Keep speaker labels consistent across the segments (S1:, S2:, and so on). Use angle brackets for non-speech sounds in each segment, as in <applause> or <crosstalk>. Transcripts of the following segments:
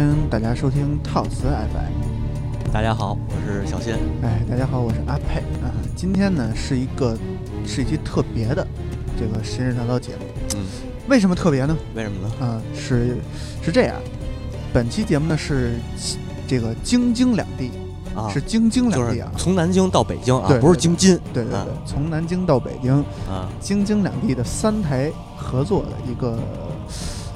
S1: 哎，欢迎大家收听套词 FM。
S2: 大家好，我是小新。
S1: 哎，大家好，我是阿佩啊。今天呢是一个是一期特别的这个神神叨叨节目。
S2: 嗯，
S1: 为什么特别呢？
S2: 为什么呢？
S1: 啊，是是这样，本期节目呢是这个京津两地
S2: 啊，
S1: 是京津两地啊，
S2: 从南京到北京啊，
S1: 对
S2: 不是京津。
S1: 对对对，从南京到北京
S2: 啊，
S1: 京津两地的三台合作的一个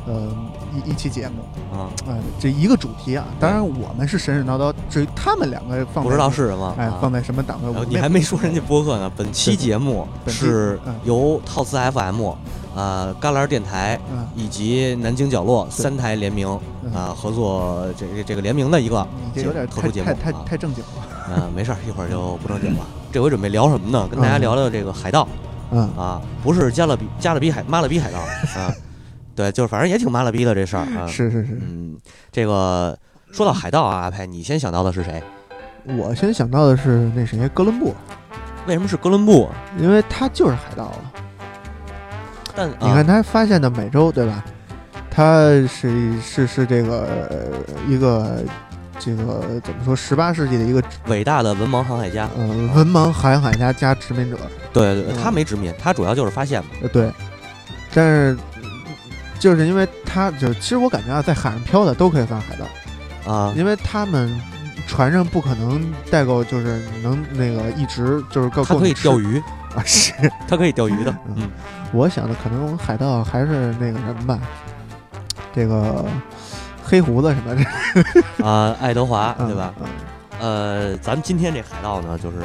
S1: 呃一一期节目
S2: 啊，
S1: 呃，这一个主题啊，当然我们是神神叨叨，至于他们两个放
S2: 不知道是什么，
S1: 哎，放在什么档位？
S2: 你还没说人家播客呢。本期节目是由套词 FM、啊旮旯电台以及南京角落三台联名啊合作，这这个联名的一个
S1: 这有点
S2: 特殊节目，
S1: 太太太正经了。
S2: 嗯，没事儿，一会儿就不正经了。<laughs> 这回准备聊什么呢？跟大家聊聊这个海盗。
S1: 嗯
S2: 啊，不是加勒比加勒比海马勒比海盗啊。对，就是反正也挺妈了逼的这事儿啊！
S1: 是是是，
S2: 嗯，这个说到海盗啊，阿派，你先想到的是谁？
S1: 我先想到的是那谁，哥伦布。
S2: 为什么是哥伦布？
S1: 因为他就是海盗啊。
S2: 但
S1: 你看他发现的美洲，对吧？他是是是这个一个这个怎么说？十八世纪的一个
S2: 伟大的文盲航海家。
S1: 嗯，文盲航海家加殖民者。
S2: 对对，他没殖民，他主要就是发现嘛。
S1: 呃，对，但是。就是因为他，就其实我感觉啊，在海上漂的都可以算海盗。
S2: 啊，
S1: 因为他们船上不可能代购，就是能那个一直就是够。
S2: 他可以钓鱼。
S1: 啊，是。<laughs>
S2: 他可以钓鱼的。嗯，
S1: 我想的可能海盗还是那个什么吧，这个黑胡子什么
S2: 的。<laughs> 啊，爱德华对吧？呃，咱们今天这海盗呢，就是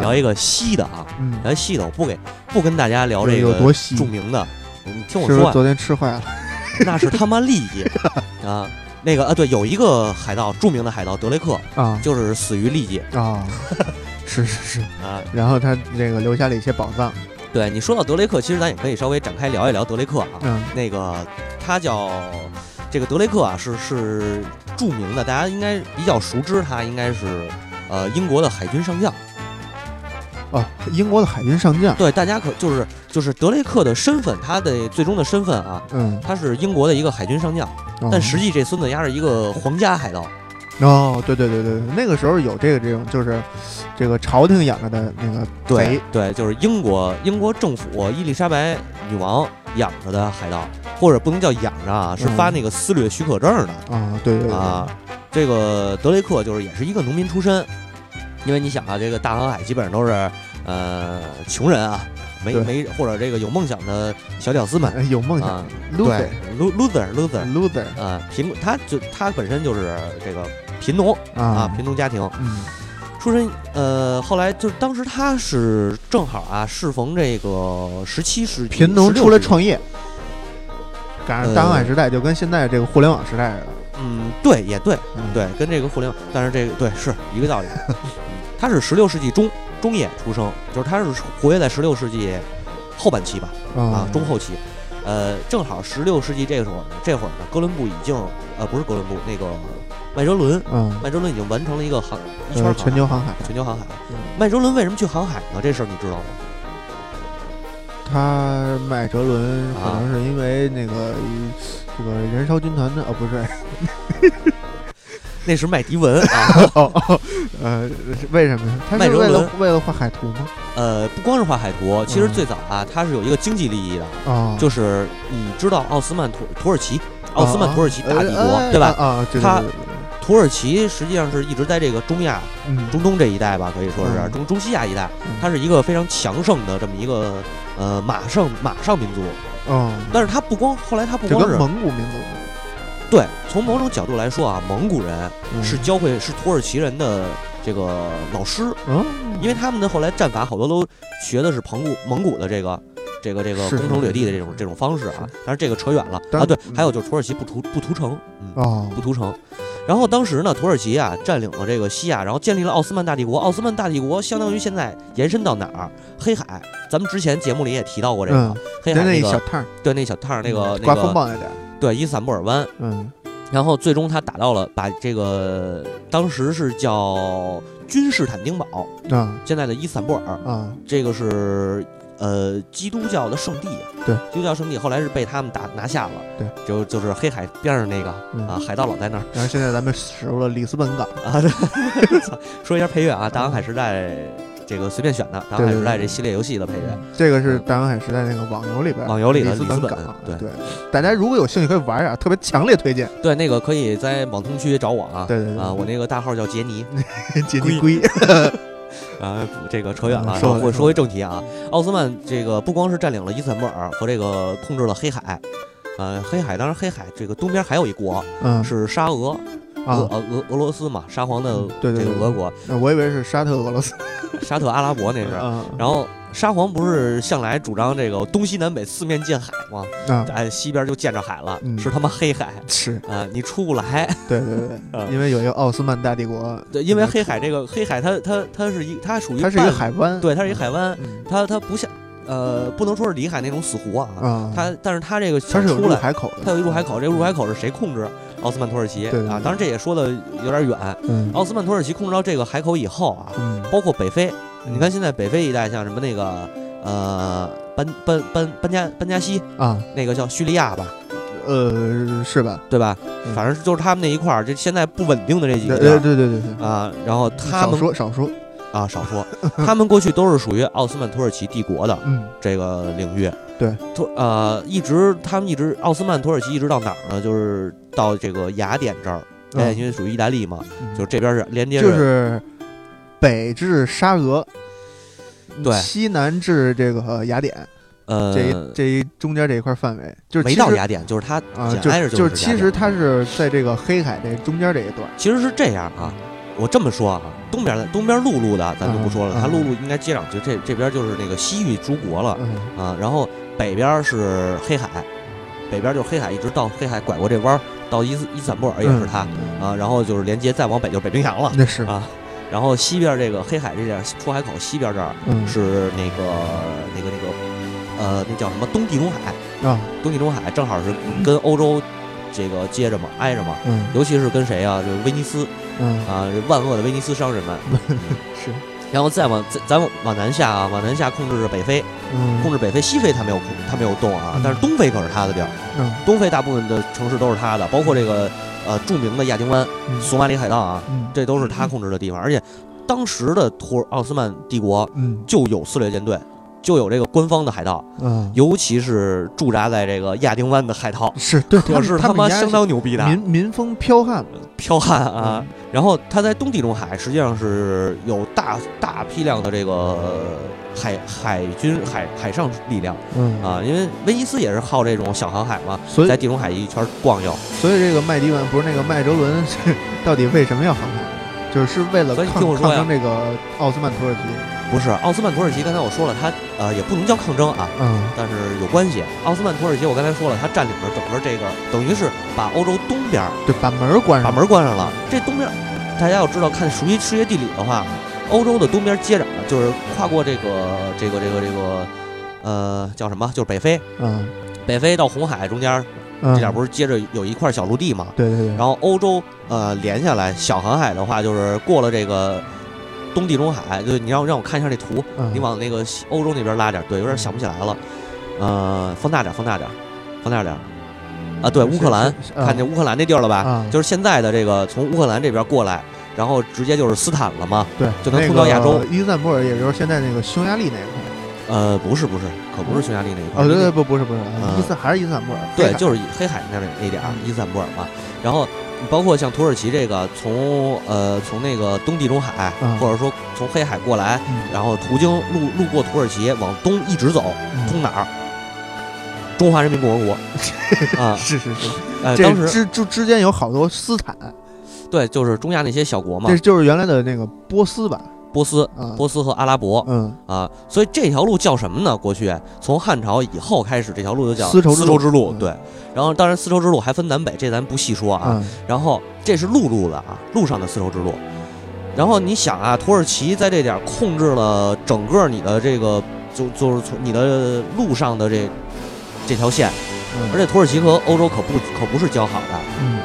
S2: 聊一个西的啊，聊西的，我不给不跟大家聊这个著名的。你听我说，
S1: 昨天吃坏了，<laughs>
S2: 那是他妈利益 <laughs> 啊！那个啊，对，有一个海盗，著名的海盗德雷克
S1: 啊，
S2: 就是死于利剑
S1: 啊，<laughs> 是是是
S2: 啊。
S1: 然后他那个留下了一些宝藏。
S2: 对你说到德雷克，其实咱也可以稍微展开聊一聊德雷克啊。
S1: 嗯，
S2: 那个他叫这个德雷克啊，是是著名的，大家应该比较熟知他，应该是呃英国的海军上将。
S1: 哦，英国的海军上将。
S2: 对，大家可就是就是德雷克的身份，他的最终的身份啊，
S1: 嗯，
S2: 他是英国的一个海军上将，但实际这孙子压是一个皇家海盗。
S1: 哦，对对对对，那个时候有这个这种，就是这个朝廷养着的那个
S2: 对对，就是英国英国政府伊丽莎白女王养着的海盗，或者不能叫养着啊，是发那个私掠许可证的
S1: 啊，对对
S2: 啊，这个德雷克就是也是一个农民出身。因为你想啊，这个大航海基本上都是，呃，穷人啊，没没或者这个有梦想的小屌丝们，
S1: 有梦想
S2: ，loser，loser，loser，啊，贫他就他本身就是这个贫农啊，贫农家庭，出身，呃，后来就当时他是正好啊，适逢这个十七世纪，
S1: 贫农出来创业，赶上大航海时代，就跟现在这个互联网时代似的，
S2: 嗯，对，也对，对，跟这个互联网，但是这个对是一个道理。<laughs> 他是十六世纪中中叶出生，就是他是活跃在十六世纪后半期吧，啊，中后期，呃，正好十六世纪这个时候，这会儿呢，哥伦布已经，呃，不是哥伦布，那个麦哲伦，
S1: 嗯，
S2: 麦哲伦已经完成了一个航一圈
S1: 全球航海，
S2: 全球航海。麦哲伦为什么去航海呢？这事儿你知道吗？
S1: 他麦哲伦可能是因为那个这个燃烧军团的，哦，不是。
S2: 那是麦迪文啊！<laughs>
S1: 哦哦，呃，为什么呀？他是为了为了画海图吗？
S2: 呃，不光是画海图，其实最早啊，他是有一个经济利益的
S1: 啊，
S2: 就是你知道奥斯曼土土耳其，奥斯曼土耳其大帝国对吧？
S1: 啊，
S2: 他土耳其实际上是一直在这个中亚、中东这一带吧，可以说是中中西亚一带，它是一个非常强盛的这么一个呃马上马上民族。
S1: 嗯，
S2: 但是他不光后来他不光是
S1: 蒙古民族。
S2: 对，从某种角度来说啊，蒙古人是教会是土耳其人的这个老师，
S1: 嗯，
S2: 因为他们的后来战法好多都学的是蒙古蒙古的这个这个这个攻城略地的这种这种方式啊。但是这个扯远了啊，对，还有就是土耳其不屠不屠城，
S1: 嗯，
S2: 不屠城。然后当时呢，土耳其啊占领了这个西亚，然后建立了奥斯曼大帝国。奥斯曼大帝国相当于现在延伸到哪儿？黑海，咱们之前节目里也提到过这个黑海
S1: 那个小趟，
S2: 对，那小趟那个
S1: 刮风暴那点。
S2: 对伊斯坦布尔湾，
S1: 嗯，
S2: 然后最终他打到了，把这个当时是叫君士坦丁堡
S1: 啊，
S2: 现在的伊斯坦布尔
S1: 啊，
S2: 这个是呃基督教的圣地
S1: 对，
S2: 基督教圣地后来是被他们打拿下了。
S1: 对，
S2: 就就是黑海边上那个啊，海盗老在那儿。
S1: 然后现在咱们驶入了里斯本港
S2: 啊。对 <laughs> 说一下配乐啊，《大航海时代》这个随便选的《大航海时代》这系列游戏的配乐。
S1: 这个是《大航海时代》那个网游里边，
S2: 网游里的
S1: 里斯
S2: 本
S1: 港。
S2: 对
S1: 对，大家如果有兴趣可以玩一下，特别强烈推荐。
S2: 对，那个可以在网通区找我啊。
S1: 对对
S2: 啊，我那个大号叫杰尼，<laughs>
S1: 杰尼龟。<laughs>
S2: 啊，这个扯远了，说回说回正题啊。奥斯曼这个不光是占领了伊斯坦布尔和这个控制了黑海，呃，黑海当然黑海这个东边还有一国，
S1: 嗯，
S2: 是沙俄，
S1: 俄
S2: 俄俄罗斯嘛，沙皇的
S1: 这
S2: 个俄国。
S1: 我以为是沙特俄罗斯，
S2: 沙特阿拉伯那是。然后沙皇不是向来主张这个东西南北四面见海吗？
S1: 啊，
S2: 哎，西边就见着海了，
S1: 嗯、
S2: 是他妈黑海，<laughs>
S1: 是
S2: 啊，你出不来。
S1: 对对对，因为有一个奥斯曼大帝国。
S2: 对，因为黑海这个黑海，它它它是一，它属于
S1: 它是一个海湾，
S2: 对，它是一个海湾，它它不像。呃，不能说是里海那种死湖啊，它，但是它这个
S1: 它是有
S2: 入
S1: 海口的，
S2: 它有一入海口，这个入海口是谁控制？奥斯曼土耳其啊，当然这也说的有点远。奥斯曼土耳其控制到这个海口以后啊，包括北非，你看现在北非一带像什么那个呃班班班班加班加西
S1: 啊，
S2: 那个叫叙利亚吧，
S1: 呃是吧？
S2: 对吧？反正就是他们那一块儿，这现在不稳定的这几个，
S1: 对对对对对。
S2: 啊，然后他们
S1: 少说少说。
S2: 啊，少说，<laughs> 他们过去都是属于奥斯曼土耳其帝国的
S1: 嗯。
S2: 这个领域，
S1: 对，
S2: 土呃一直他们一直奥斯曼土耳其一直到哪儿呢？就是到这个雅典这儿，哎，因为属于意大利嘛，就这边是连接
S1: 着，就是北至沙俄，
S2: 对，
S1: 西南至这个雅典，
S2: 呃，
S1: 这这一中间这一块范围，就是
S2: 没到雅典，就是它
S1: 啊，
S2: 就
S1: 就是其实它是在这个黑海这中间这一段，
S2: 其实是这样啊。我这么说啊，东边的东边陆路的咱就不说了，
S1: 嗯
S2: 它陆路应该接壤，就这这边就是那个西域诸国了
S1: 嗯。
S2: 啊。然后北边是黑海，北边就是黑海，一直到黑海拐过这弯到伊斯伊斯坦布尔也是它啊。然后就是连接再往北就是北冰洋了，
S1: 那是
S2: 啊。然后西边这个黑海这点出海口西边这儿是那个那个那个呃那叫什么东地中海
S1: 啊，
S2: 东地中海正好是跟欧洲。这个接着嘛，挨着嘛，
S1: 嗯，
S2: 尤其是跟谁啊？就是威尼斯，
S1: 嗯
S2: 啊，万恶的威尼斯商人们，<laughs>
S1: 是。
S2: 然后再往再咱往南下啊，往南下控制着北非，
S1: 嗯，
S2: 控制北非，西非他没有控，他没有动啊，但是东非可是他的地儿，
S1: 嗯，
S2: 东非大部分的城市都是他的，包括这个呃著名的亚丁湾、索马里海盗啊，这都是他控制的地方，而且当时的托奥斯曼帝国，
S1: 嗯，
S2: 就有撕裂舰队。就有这个官方的海盗，
S1: 嗯，
S2: 尤其是驻扎在这个亚丁湾的海盗，
S1: 是对，
S2: 可是他妈相当牛逼的
S1: 民民风剽悍，
S2: 剽悍啊！然后他在东地中海实际上是有大大批量的这个海海军海海上力量，
S1: 嗯
S2: 啊，因为威尼斯也是靠这种小航海嘛，
S1: 所以
S2: 在地中海一圈逛悠。
S1: 所以这个麦迪文不是那个麦哲伦，到底为什么要航海？就是为了抗抗争这个奥斯曼土耳其。
S2: 不是奥斯曼土耳其，刚才我说了，它呃也不能叫抗争啊，
S1: 嗯，
S2: 但是有关系。奥斯曼土耳其，我刚才说了，它占领了整个这个，等于是把欧洲东边
S1: 对把门关上，
S2: 把门关上了。这东边，大家要知道，看熟悉世界地理的话，欧洲的东边接壤就是跨过这个这个这个这个呃叫什么？就是北非，
S1: 嗯，
S2: 北非到红海中间这点不是接着有一块小陆地嘛？
S1: 对对对。
S2: 然后欧洲呃连下来小航海的话，就是过了这个。东地中海，就你让让我看一下那图，你往那个欧洲那边拉点，对，有点想不起来了，呃，放大点，放大点，放大点，啊，对，乌克兰，看见乌克兰那地儿了吧？就是现在的这个从乌克兰这边过来，然后直接就是斯坦了嘛，
S1: 对，
S2: 就能通到亚洲。
S1: 伊斯坦布尔，也就是现在那个匈牙利那一块。
S2: 呃，不是不是，可不是匈牙利那一块。
S1: 哦，对对不不是不是，伊斯还是伊斯坦布尔。
S2: 对，就是黑海那那点儿，伊斯坦布尔嘛，然后。包括像土耳其这个，从呃从那个东地中海，或者说从黑海过来，然后途经路路过土耳其往东一直走，通哪儿？中华人民共和国。<laughs> 啊，
S1: 是是是，
S2: 呃，当时
S1: 之之之间有好多斯坦，
S2: 对，就是中亚那些小国嘛，
S1: 这就是原来的那个波斯吧。
S2: 波斯，波斯和阿拉伯，
S1: 嗯
S2: 啊，所以这条路叫什么呢？过去从汉朝以后开始，这条路就叫
S1: 丝绸
S2: 丝绸之
S1: 路。
S2: 对，然后当然丝绸之路还分南北，这咱不细说啊。然后这是陆路的啊，路上的丝绸之路。然后你想啊，土耳其在这点控制了整个你的这个，就就是从你的路上的这这条线。而且土耳其和欧洲可不可不是交好的，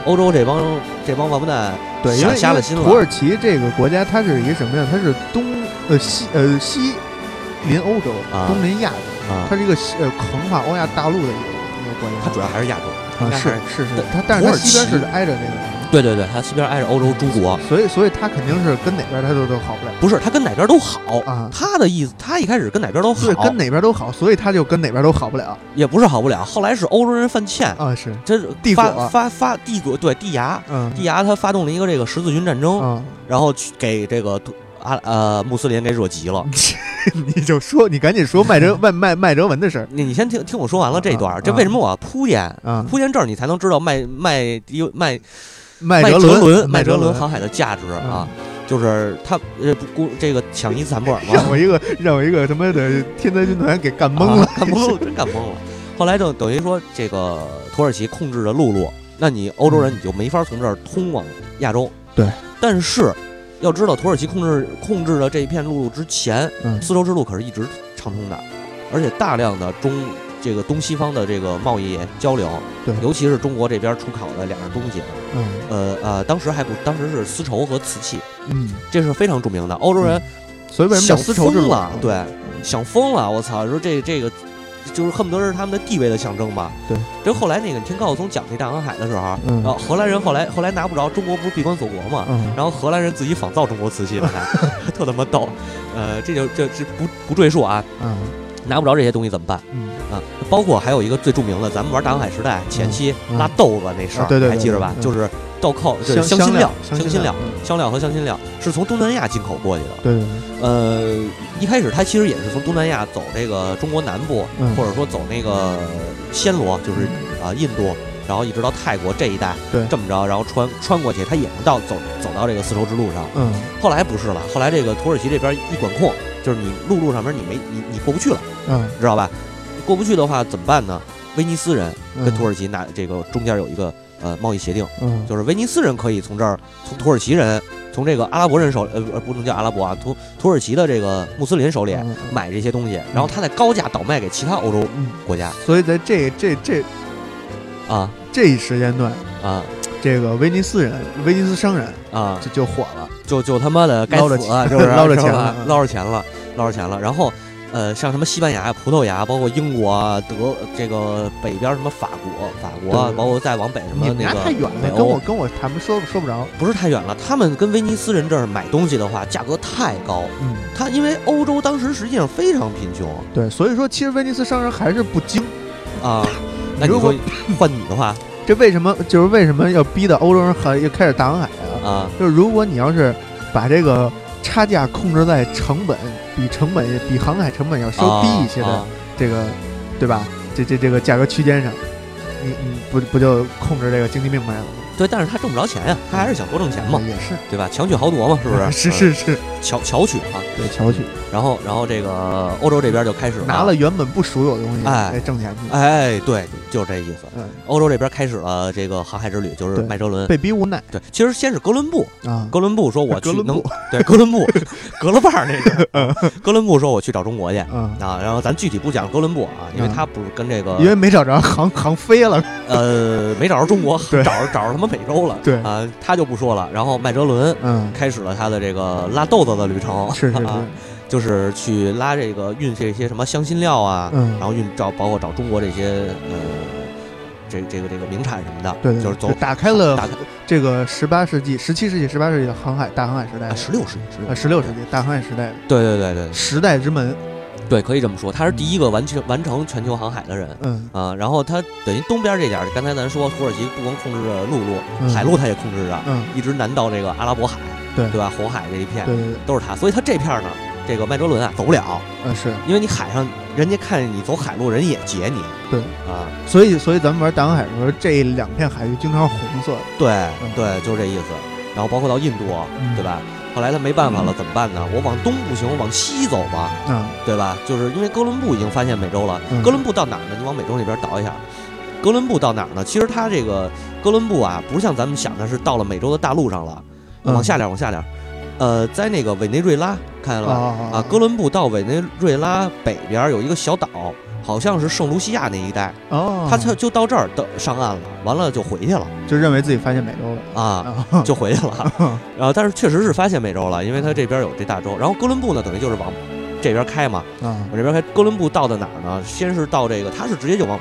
S2: 欧洲这帮这帮王八蛋
S1: 对，因为
S2: 瞎了心了。
S1: 土耳其这个国家它是一个什么呀？它是东呃西呃西临欧洲，东临亚洲。它是一个呃横跨欧亚大陆的一个
S2: 它主要还是亚洲。
S1: 啊，是是是，它但是它西边是挨着那个。
S2: 对对对，它西边挨着欧洲诸国，
S1: 所以所以它肯定是跟哪边它都都好不了。
S2: 不是，它跟哪边都好
S1: 啊。
S2: 他的意思，他一开始跟哪边都好，
S1: 对，跟哪边都好，所以他就跟哪边都好不了。
S2: 也不是好不了，后来是欧洲人犯欠
S1: 啊，是
S2: 这
S1: 帝
S2: 国发发帝国对地牙，
S1: 嗯，
S2: 帝牙他发动了一个这个十字军战争，然后去给这个。啊呃，穆斯林给惹急了，<laughs>
S1: 你就说，你赶紧说麦哲麦麦麦哲文的事儿。
S2: 你你先听听我说完了这段，这为什么我要铺垫？铺垫这儿你才能知道麦麦迪麦
S1: 麦
S2: 哲
S1: 伦
S2: 麦
S1: 哲伦
S2: 航海的价值啊，就是他呃不这个抢伊斯坦布尔嘛，
S1: 让我一个让我一个他妈的天灾军团给干懵了，
S2: 干懵了，真干懵了。后来就等于说这个土耳其控制着陆路，那你欧洲人你就没法从这儿通往亚洲。
S1: 对，
S2: 但是。要知道，土耳其控制控制的这一片陆路之前，丝绸之路可是一直畅通的，而且大量的中这个东西方的这个贸易交流，
S1: 对，
S2: 尤其是中国这边出口的两样东西，
S1: 嗯，
S2: 呃呃，当时还不，当时是丝绸和瓷器，
S1: 嗯，
S2: 这是非常著名的，欧洲人，
S1: 所以为什么丝绸之路？
S2: 对，想疯了，我操，说这这个。就是恨不得是他们的地位的象征吧。
S1: 对，
S2: 就后来那个，你听高晓松讲那大航海的时候，然后荷兰人后来后来拿不着，中国不是闭关锁国嘛，然后荷兰人自己仿造中国瓷器了，还 <laughs> 特他妈逗。呃，这就这这不不赘述啊。
S1: 嗯，
S2: 拿不着这些东西怎么办？
S1: 嗯
S2: 啊，包括还有一个最著名的，咱们玩大航海时代前期拉豆子那事
S1: 儿，
S2: 还记着吧？就是豆蔻，就是
S1: 香
S2: 辛料，
S1: 香
S2: 辛料，香料和香辛料是从东南亚进口过去的。
S1: 对对
S2: 对。呃，一开始它其实也是从东南亚走这个中国南部，或者说走那个暹罗，就是啊印度，然后一直到泰国这一带，
S1: 对，
S2: 这么着，然后穿穿过去，它也能到走走到这个丝绸之路上。
S1: 嗯。
S2: 后来不是了，后来这个土耳其这边一管控。就是你陆路上面你没你你过不去了，
S1: 嗯，
S2: 知道吧？过不去的话怎么办呢？威尼斯人跟土耳其那这个中间有一个呃贸易协定，
S1: 嗯，
S2: 就是威尼斯人可以从这儿从土耳其人从这个阿拉伯人手呃不能叫阿拉伯啊土土耳其的这个穆斯林手里买这些东西，然后他再高价倒卖给其他欧洲国家。
S1: 所以在这这这
S2: 啊。
S1: 这一时间段
S2: 啊，
S1: 这个威尼斯人威尼斯商人
S2: 啊。
S1: 就就火了。
S2: 就就他妈的该
S1: 死，
S2: 就是 <laughs>
S1: 捞着钱了，
S2: 捞着钱了，捞着钱了。然后，呃，像什么西班牙、葡萄牙，包括英国、德，这个北边什么法国、法国，包括再往北什么那个
S1: 太远了，跟我跟我谈不说说不着。
S2: 不是太远了，他们跟威尼斯人这儿买东西的话，价格太高。
S1: 嗯，
S2: 他因为欧洲当时实际上非常贫穷，
S1: 对，所以说其实威尼斯商人还是不精
S2: 啊。那你说换你的话，
S1: 这为什么就是为什么要逼的欧洲人还要开始大航海啊？
S2: 啊，
S1: 就是如果你要是把这个差价控制在成本比成本比航海成本要稍低一些的这个，对吧？这这这个价格区间上，你你不不就控制这个经济命脉了？
S2: 对，但是他挣不着钱呀，他还是想多挣钱嘛，
S1: 也是，
S2: 对吧？强取豪夺嘛，是不是？<laughs>
S1: 是是是，
S2: 巧巧取啊，
S1: 对，巧取。
S2: 然后然后这个欧洲这边就开始
S1: 拿了原本不属有的东西，哎，挣钱去。
S2: 哎，对，就是这意思。欧洲这边开始了这个航海之旅，就是麦哲伦
S1: 被逼无奈。
S2: 对，其实先是哥伦布
S1: 啊，
S2: 哥伦布说我 <laughs> 去能，对，哥伦布，<laughs> 哥伦布那个，哥伦布说我去找中国去啊。然后咱具体不讲哥伦布啊，因为他不是跟这个，
S1: 因为没找着航航飞了，
S2: 呃，没找着中国，找着找着他妈美洲了，
S1: 对。
S2: 啊，他就不说了。然后麦哲伦，
S1: 嗯，
S2: 开始了他的这个拉豆子的旅程，
S1: 是是是，
S2: 就是去拉这个运这些什么香辛料啊，
S1: 嗯，
S2: 然后运找包括找中国这些呃，这这个这个名产什么的，
S1: 对，
S2: 就是走
S1: 打开了
S2: 打开
S1: 这个十八世纪、十七世纪、十八世纪的航海大航海时代，
S2: 十六世纪，
S1: 啊，十六世纪大航海时代，
S2: 对对对对，
S1: 时代之门。
S2: 对，可以这么说，他是第一个完成完成全球航海的人。
S1: 嗯
S2: 啊，然后他等于东边这点，刚才咱说土耳其不光控制着陆路，海路他也控制着，
S1: 嗯，
S2: 一直南到这个阿拉伯海，
S1: 对
S2: 对吧？红海这一片，
S1: 对对对，
S2: 都是他。所以他这片呢，这个麦哲伦啊，走不了。
S1: 嗯，是
S2: 因为你海上人家看见你走海路，人也劫你。
S1: 对
S2: 啊，
S1: 所以所以咱们玩大航海的时候，这两片海域经常红色。
S2: 对对，就是这意思。然后包括到印度，对吧？后来他没办法了，怎么办呢？我往东不行，我往西走吧，
S1: 嗯，
S2: 对吧？就是因为哥伦布已经发现美洲了。哥伦布到哪儿呢？你往美洲那边倒一下。哥伦布到哪儿呢？其实他这个哥伦布啊，不是像咱们想的是到了美洲的大陆上了。往下点，往下点。呃，在那个委内瑞拉看见了吧？啊，哥伦布到委内瑞拉北边有一个小岛。好像是圣卢西亚那一带
S1: 哦，
S2: 他就就到这儿的上岸了，完了就回去了，
S1: 就认为自己发现美洲了
S2: 啊，就回去了。<laughs> 然后但是确实是发现美洲了，因为他这边有这大洲。然后哥伦布呢，等于就是往这边开嘛，往这边开。哥伦布到的哪儿呢？先是到这个，他是直接就往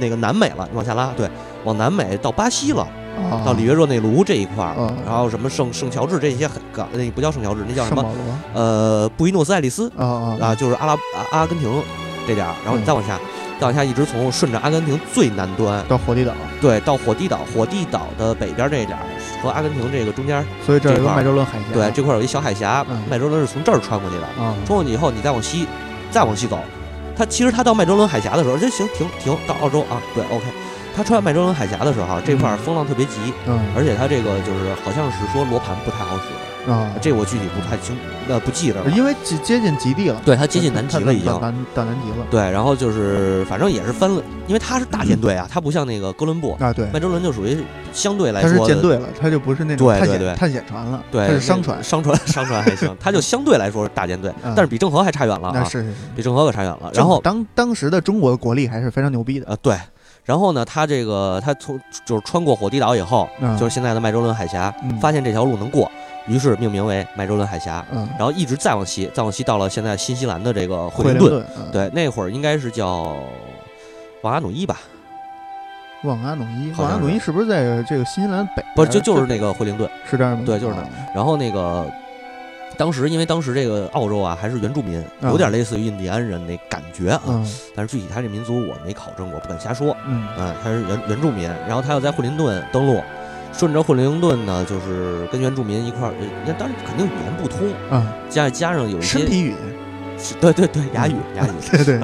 S2: 那个南美了，往下拉，对，往南美到巴西了。到里约热内卢这一块儿，然后什么圣圣乔治这些很港，那不叫圣乔治，那叫什么？呃，布宜诺斯艾利斯
S1: 啊
S2: 啊，就是阿拉阿阿根廷这点儿，然后你再往下，再往下一直从顺着阿根廷最南端
S1: 到火地岛，
S2: 对，到火地岛，火地岛的北边这一点儿和阿根廷这个中间，
S1: 所以这
S2: 块
S1: 麦哲伦海峡，
S2: 对，这块有一小海峡，麦哲伦是从这儿穿过去的，穿过去以后你再往西，再往西走，它其实它到麦哲伦海峡的时候，这行停停到澳洲啊，对，OK。他穿麦哲伦海峡的时候，这块风浪特别急，
S1: 嗯，
S2: 而且他这个就是好像是说罗盘不太好使
S1: 啊，
S2: 这我具体不太清，呃，不记得了，
S1: 因为接接近极地了，
S2: 对，它接近南极了已经，
S1: 到到南极了，
S2: 对，然后就是反正也是翻了，因为它是大舰队啊，它不像那个哥伦布
S1: 啊，对，
S2: 麦哲伦就属于相对来说，
S1: 它是舰队了，它就不是那种探险探险船了，
S2: 对，
S1: 它是商船，
S2: 商船商船还行，<laughs> 它就相对来说是大舰队，但是比郑和还差远了啊，
S1: 是是是，
S2: 比郑和可差远了，然后
S1: 当当时的中国的国力还是非常牛逼的。
S2: 啊，对。然后呢，他这个他从就是穿过火地岛以后，就是现在的麦哲伦海峡，发现这条路能过，于是命名为麦哲伦海峡。嗯然后一直再往西，再往西到了现在新西兰的这个惠灵顿。对，那会儿应该是叫瓦阿努伊吧？
S1: 瓦阿努伊，瓦阿努伊是不是在这个新西兰北？
S2: 不是，就就是那个惠灵顿，
S1: 是这样吗？
S2: 对，就是那。然后那个。当时，因为当时这个澳洲啊，还是原住民，有点类似于印第安人那感觉啊。但是具体他这民族我没考证过，不敢瞎说。
S1: 嗯，
S2: 他是原原住民，然后他又在惠灵顿登陆，顺着惠灵顿呢，就是跟原住民一块儿，那当然肯定语言不通
S1: 啊，
S2: 加加上有一些
S1: 身体语言，
S2: 对对 <laughs> 对，哑 <laughs> 语哑语，
S1: 对对。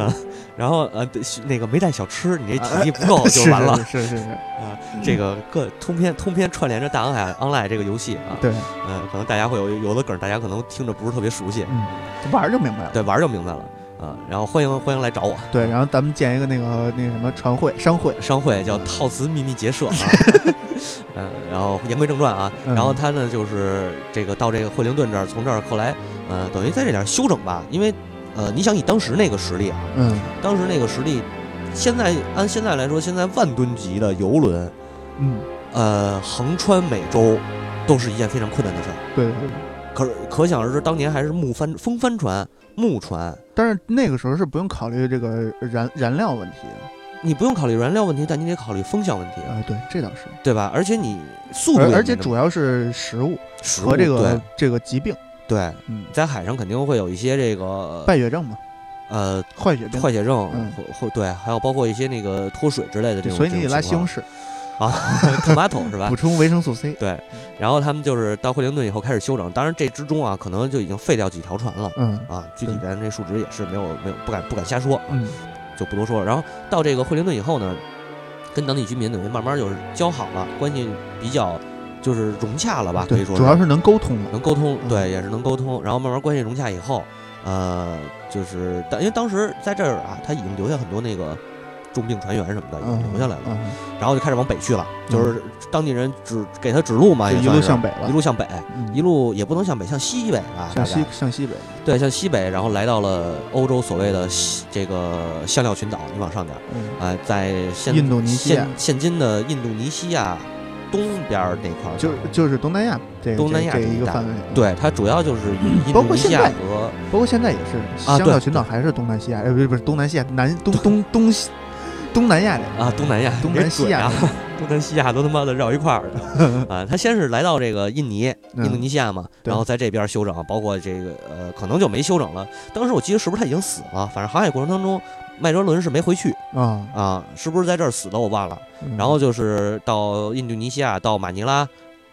S2: 然后呃，那个没带小吃，你这体力不够就完了。<laughs>
S1: 是是是
S2: 啊，这个各通篇通篇串联着大航海 online 这个游戏啊。
S1: 对，
S2: 嗯，可能大家会有有的梗，大家可能听着不是特别熟悉。
S1: 嗯，玩就明白了。
S2: 对，玩就明白了啊。然后欢迎欢迎来找我。
S1: 对，然后咱们建一个那个那个什么船会商会
S2: 商会叫套词秘密结社啊。<laughs> 嗯，然后言归正传啊，然后他呢就是这个到这个惠灵顿这儿，从这儿后来呃等于在这点休整吧，因为。呃，你想以当时那个实力啊，
S1: 嗯，
S2: 当时那个实力，现在按现在来说，现在万吨级的游轮，
S1: 嗯，
S2: 呃，横穿美洲，都是一件非常困难的事儿。
S1: 对，
S2: 可可想而知，当年还是木帆风帆船、木船，
S1: 但是那个时候是不用考虑这个燃燃料问题，
S2: 你不用考虑燃料问题，但你得考虑风向问题
S1: 啊。对，这倒是，
S2: 对吧？而且你速度，
S1: 而且主要是食物和这个这个疾病。
S2: 对，在海上肯定会有一些这个
S1: 败血症嘛，
S2: 呃，
S1: 坏血症，
S2: 坏血症，或或对，还有包括一些那个脱水之类的这种。
S1: 所以你得拉西红柿
S2: 啊，<laughs> tomato 是吧？
S1: 补充维生素 C。
S2: 对，然后他们就是到惠灵顿以后开始休整，当然这之中啊，可能就已经废掉几条船了。
S1: 嗯
S2: 啊，具体咱这数值也是没有没有不敢不敢瞎说，
S1: 嗯，
S2: 就不多说了。然后到这个惠灵顿以后呢，跟当地居民等于慢慢就是交好了，关系比较。就是融洽了吧，可以说
S1: 主要是能沟通，
S2: 能沟通，对，也是能沟通。然后慢慢关系融洽以后，呃，就是因为当时在这儿啊，他已经留下很多那个重病船员什么的，留下来了。然后就开始往北去了，就是当地人指给他指路嘛，
S1: 一路向北了，
S2: 一路向北，一路也不能向北，向西北啊，
S1: 向西向西北，
S2: 对，向西北，然后来到了欧洲所谓的这个香料群岛，你往上点，啊，在现
S1: 印度尼西
S2: 亚，现今的印度尼西亚。东边那块儿，
S1: 就就是东南亚，这
S2: 东南亚
S1: 这一个范围，
S2: 对它主要就是印度尼西亚和，
S1: 包括现在也是，香料群岛还是东南西亚，呃，不是不是东南西亚，南东东东西，东南亚的
S2: 啊，东南亚，
S1: 东南西亚，
S2: 东南西亚都他妈的绕一块儿 <laughs> 啊！他先是来到这个印尼，印度尼西亚嘛，然后在这边休整，包括这个呃，可能就没休整了。当时我记得是不是他已经死了？反正航海过程当中。麦哲伦是没回去
S1: 啊
S2: 啊，是不是在这儿死的？我忘了。然后就是到印度尼西亚，到马尼拉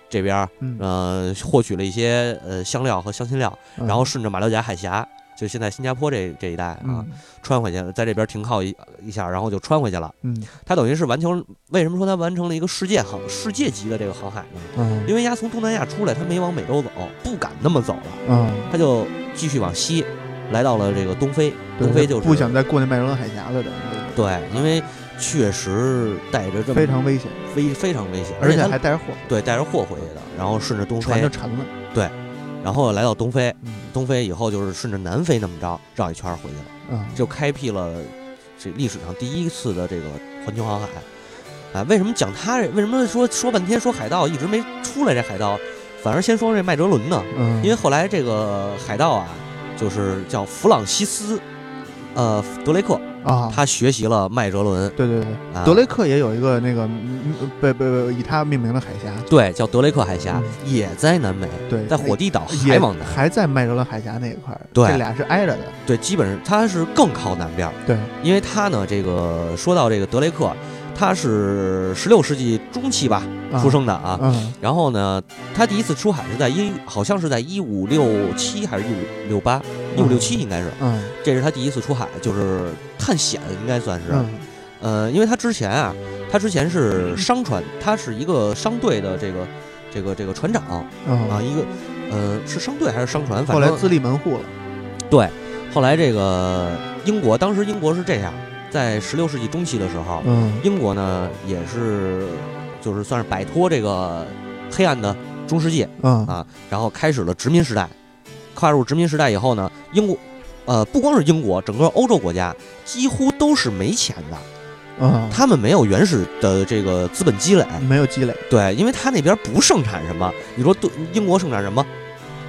S2: 这边，嗯，获取了一些呃香料和香辛料，然后顺着马六甲海峡，就现在新加坡这这一带啊，穿回去，在这边停靠一一下，然后就穿回去了。
S1: 嗯，
S2: 他等于是完成，为什么说他完成了一个世界航世界级的这个航海呢？嗯，因为他从东南亚出来，他没往美洲走，不敢那么走了。
S1: 嗯，
S2: 他就继续往西。来到了这个东非，东非就是
S1: 不想再过那麦哲伦海峡了的。
S2: 对，因为确实带着这么
S1: 非常危险，
S2: 非非常危险，
S1: 而
S2: 且
S1: 还带着货。
S2: 对，带着货回去的，然后顺着东非
S1: 船就沉了。
S2: 对，然后来到东非，东非以后就是顺着南非那么着绕一圈回去了，
S1: 嗯，
S2: 就开辟了这历史上第一次的这个环球航海。啊，为什么讲他？为什么说说半天说海盗一直没出来？这海盗反而先说这麦哲伦呢？
S1: 嗯，
S2: 因为后来这个海盗啊。就是叫弗朗西斯，呃，德雷克
S1: 啊，
S2: 他学习了麦哲伦。
S1: 对对对，德雷克也有一个那个被被以他命名的海峡，
S2: 对，叫德雷克海峡，也在南美，
S1: 对，
S2: 在火地岛还往南，
S1: 还在麦哲伦海峡那一块儿，
S2: 对，
S1: 这俩是挨着的，
S2: 对，基本上它是更靠南边，
S1: 对，
S2: 因为它呢，这个说到这个德雷克。他是十六世纪中期吧出生的啊，然后呢，他第一次出海是在一，好像是在一五六七还是一五六八，一五六七应该是，
S1: 嗯，
S2: 这是他第一次出海，就是探险应该算是，呃，因为他之前啊，他之前是商船，他是一个商队的这个这个这个船长啊，一个呃是商队还是商船，
S1: 后来自立门户了，
S2: 对，后来这个英国当时英国是这样。在十六世纪中期的时候，
S1: 嗯，
S2: 英国呢也是，就是算是摆脱这个黑暗的中世纪，
S1: 嗯
S2: 啊，然后开始了殖民时代。跨入殖民时代以后呢，英国，呃，不光是英国，整个欧洲国家几乎都是没钱的，
S1: 嗯，
S2: 他们没有原始的这个资本积累，
S1: 没有积累，
S2: 对，因为他那边不盛产什么。你说对，英国盛产什么？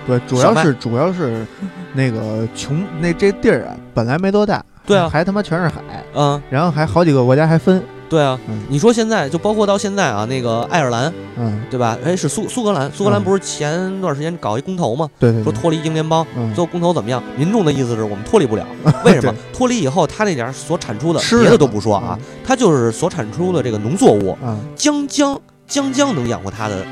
S1: 对，主要是主要是那个穷，那这地儿啊本来没多大。
S2: 对啊，
S1: 还他妈全是海，
S2: 嗯，
S1: 然后还好几个国家还分，
S2: 对啊，你说现在就包括到现在啊，那个爱尔兰，
S1: 嗯，
S2: 对吧？哎，是苏苏格兰，苏格兰不是前段时间搞一公投吗？
S1: 对对，
S2: 说脱离英联邦，
S1: 最
S2: 后公投怎么样？民众的意思是我们脱离不了，<laughs> 为什么？脱离以后，他那点所产出的，别的都不说啊，他就是所产出的这个农作物，将将将将能养活他的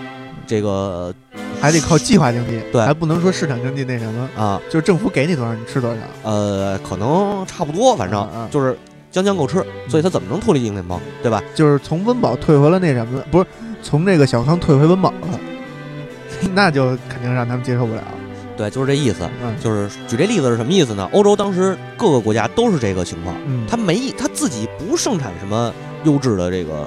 S2: 这个。
S1: 还得靠计划经济，
S2: 对，
S1: 还不能说市场经济那什么
S2: 啊，
S1: 就是政府给你多少，你吃多少。
S2: 呃，可能差不多，反正就是将将够吃，所以他怎么能脱离英联邦，对吧？<laughs>
S1: 就是从温饱退回了那什么，不是从这个小康退回温饱了，<laughs> 那就肯定让他们接受不了。
S2: 对，就是这意思。嗯，就是举这例子是什么意思呢？欧洲当时各个国家都是这个情况，嗯他没他自己不盛产什么优质的这个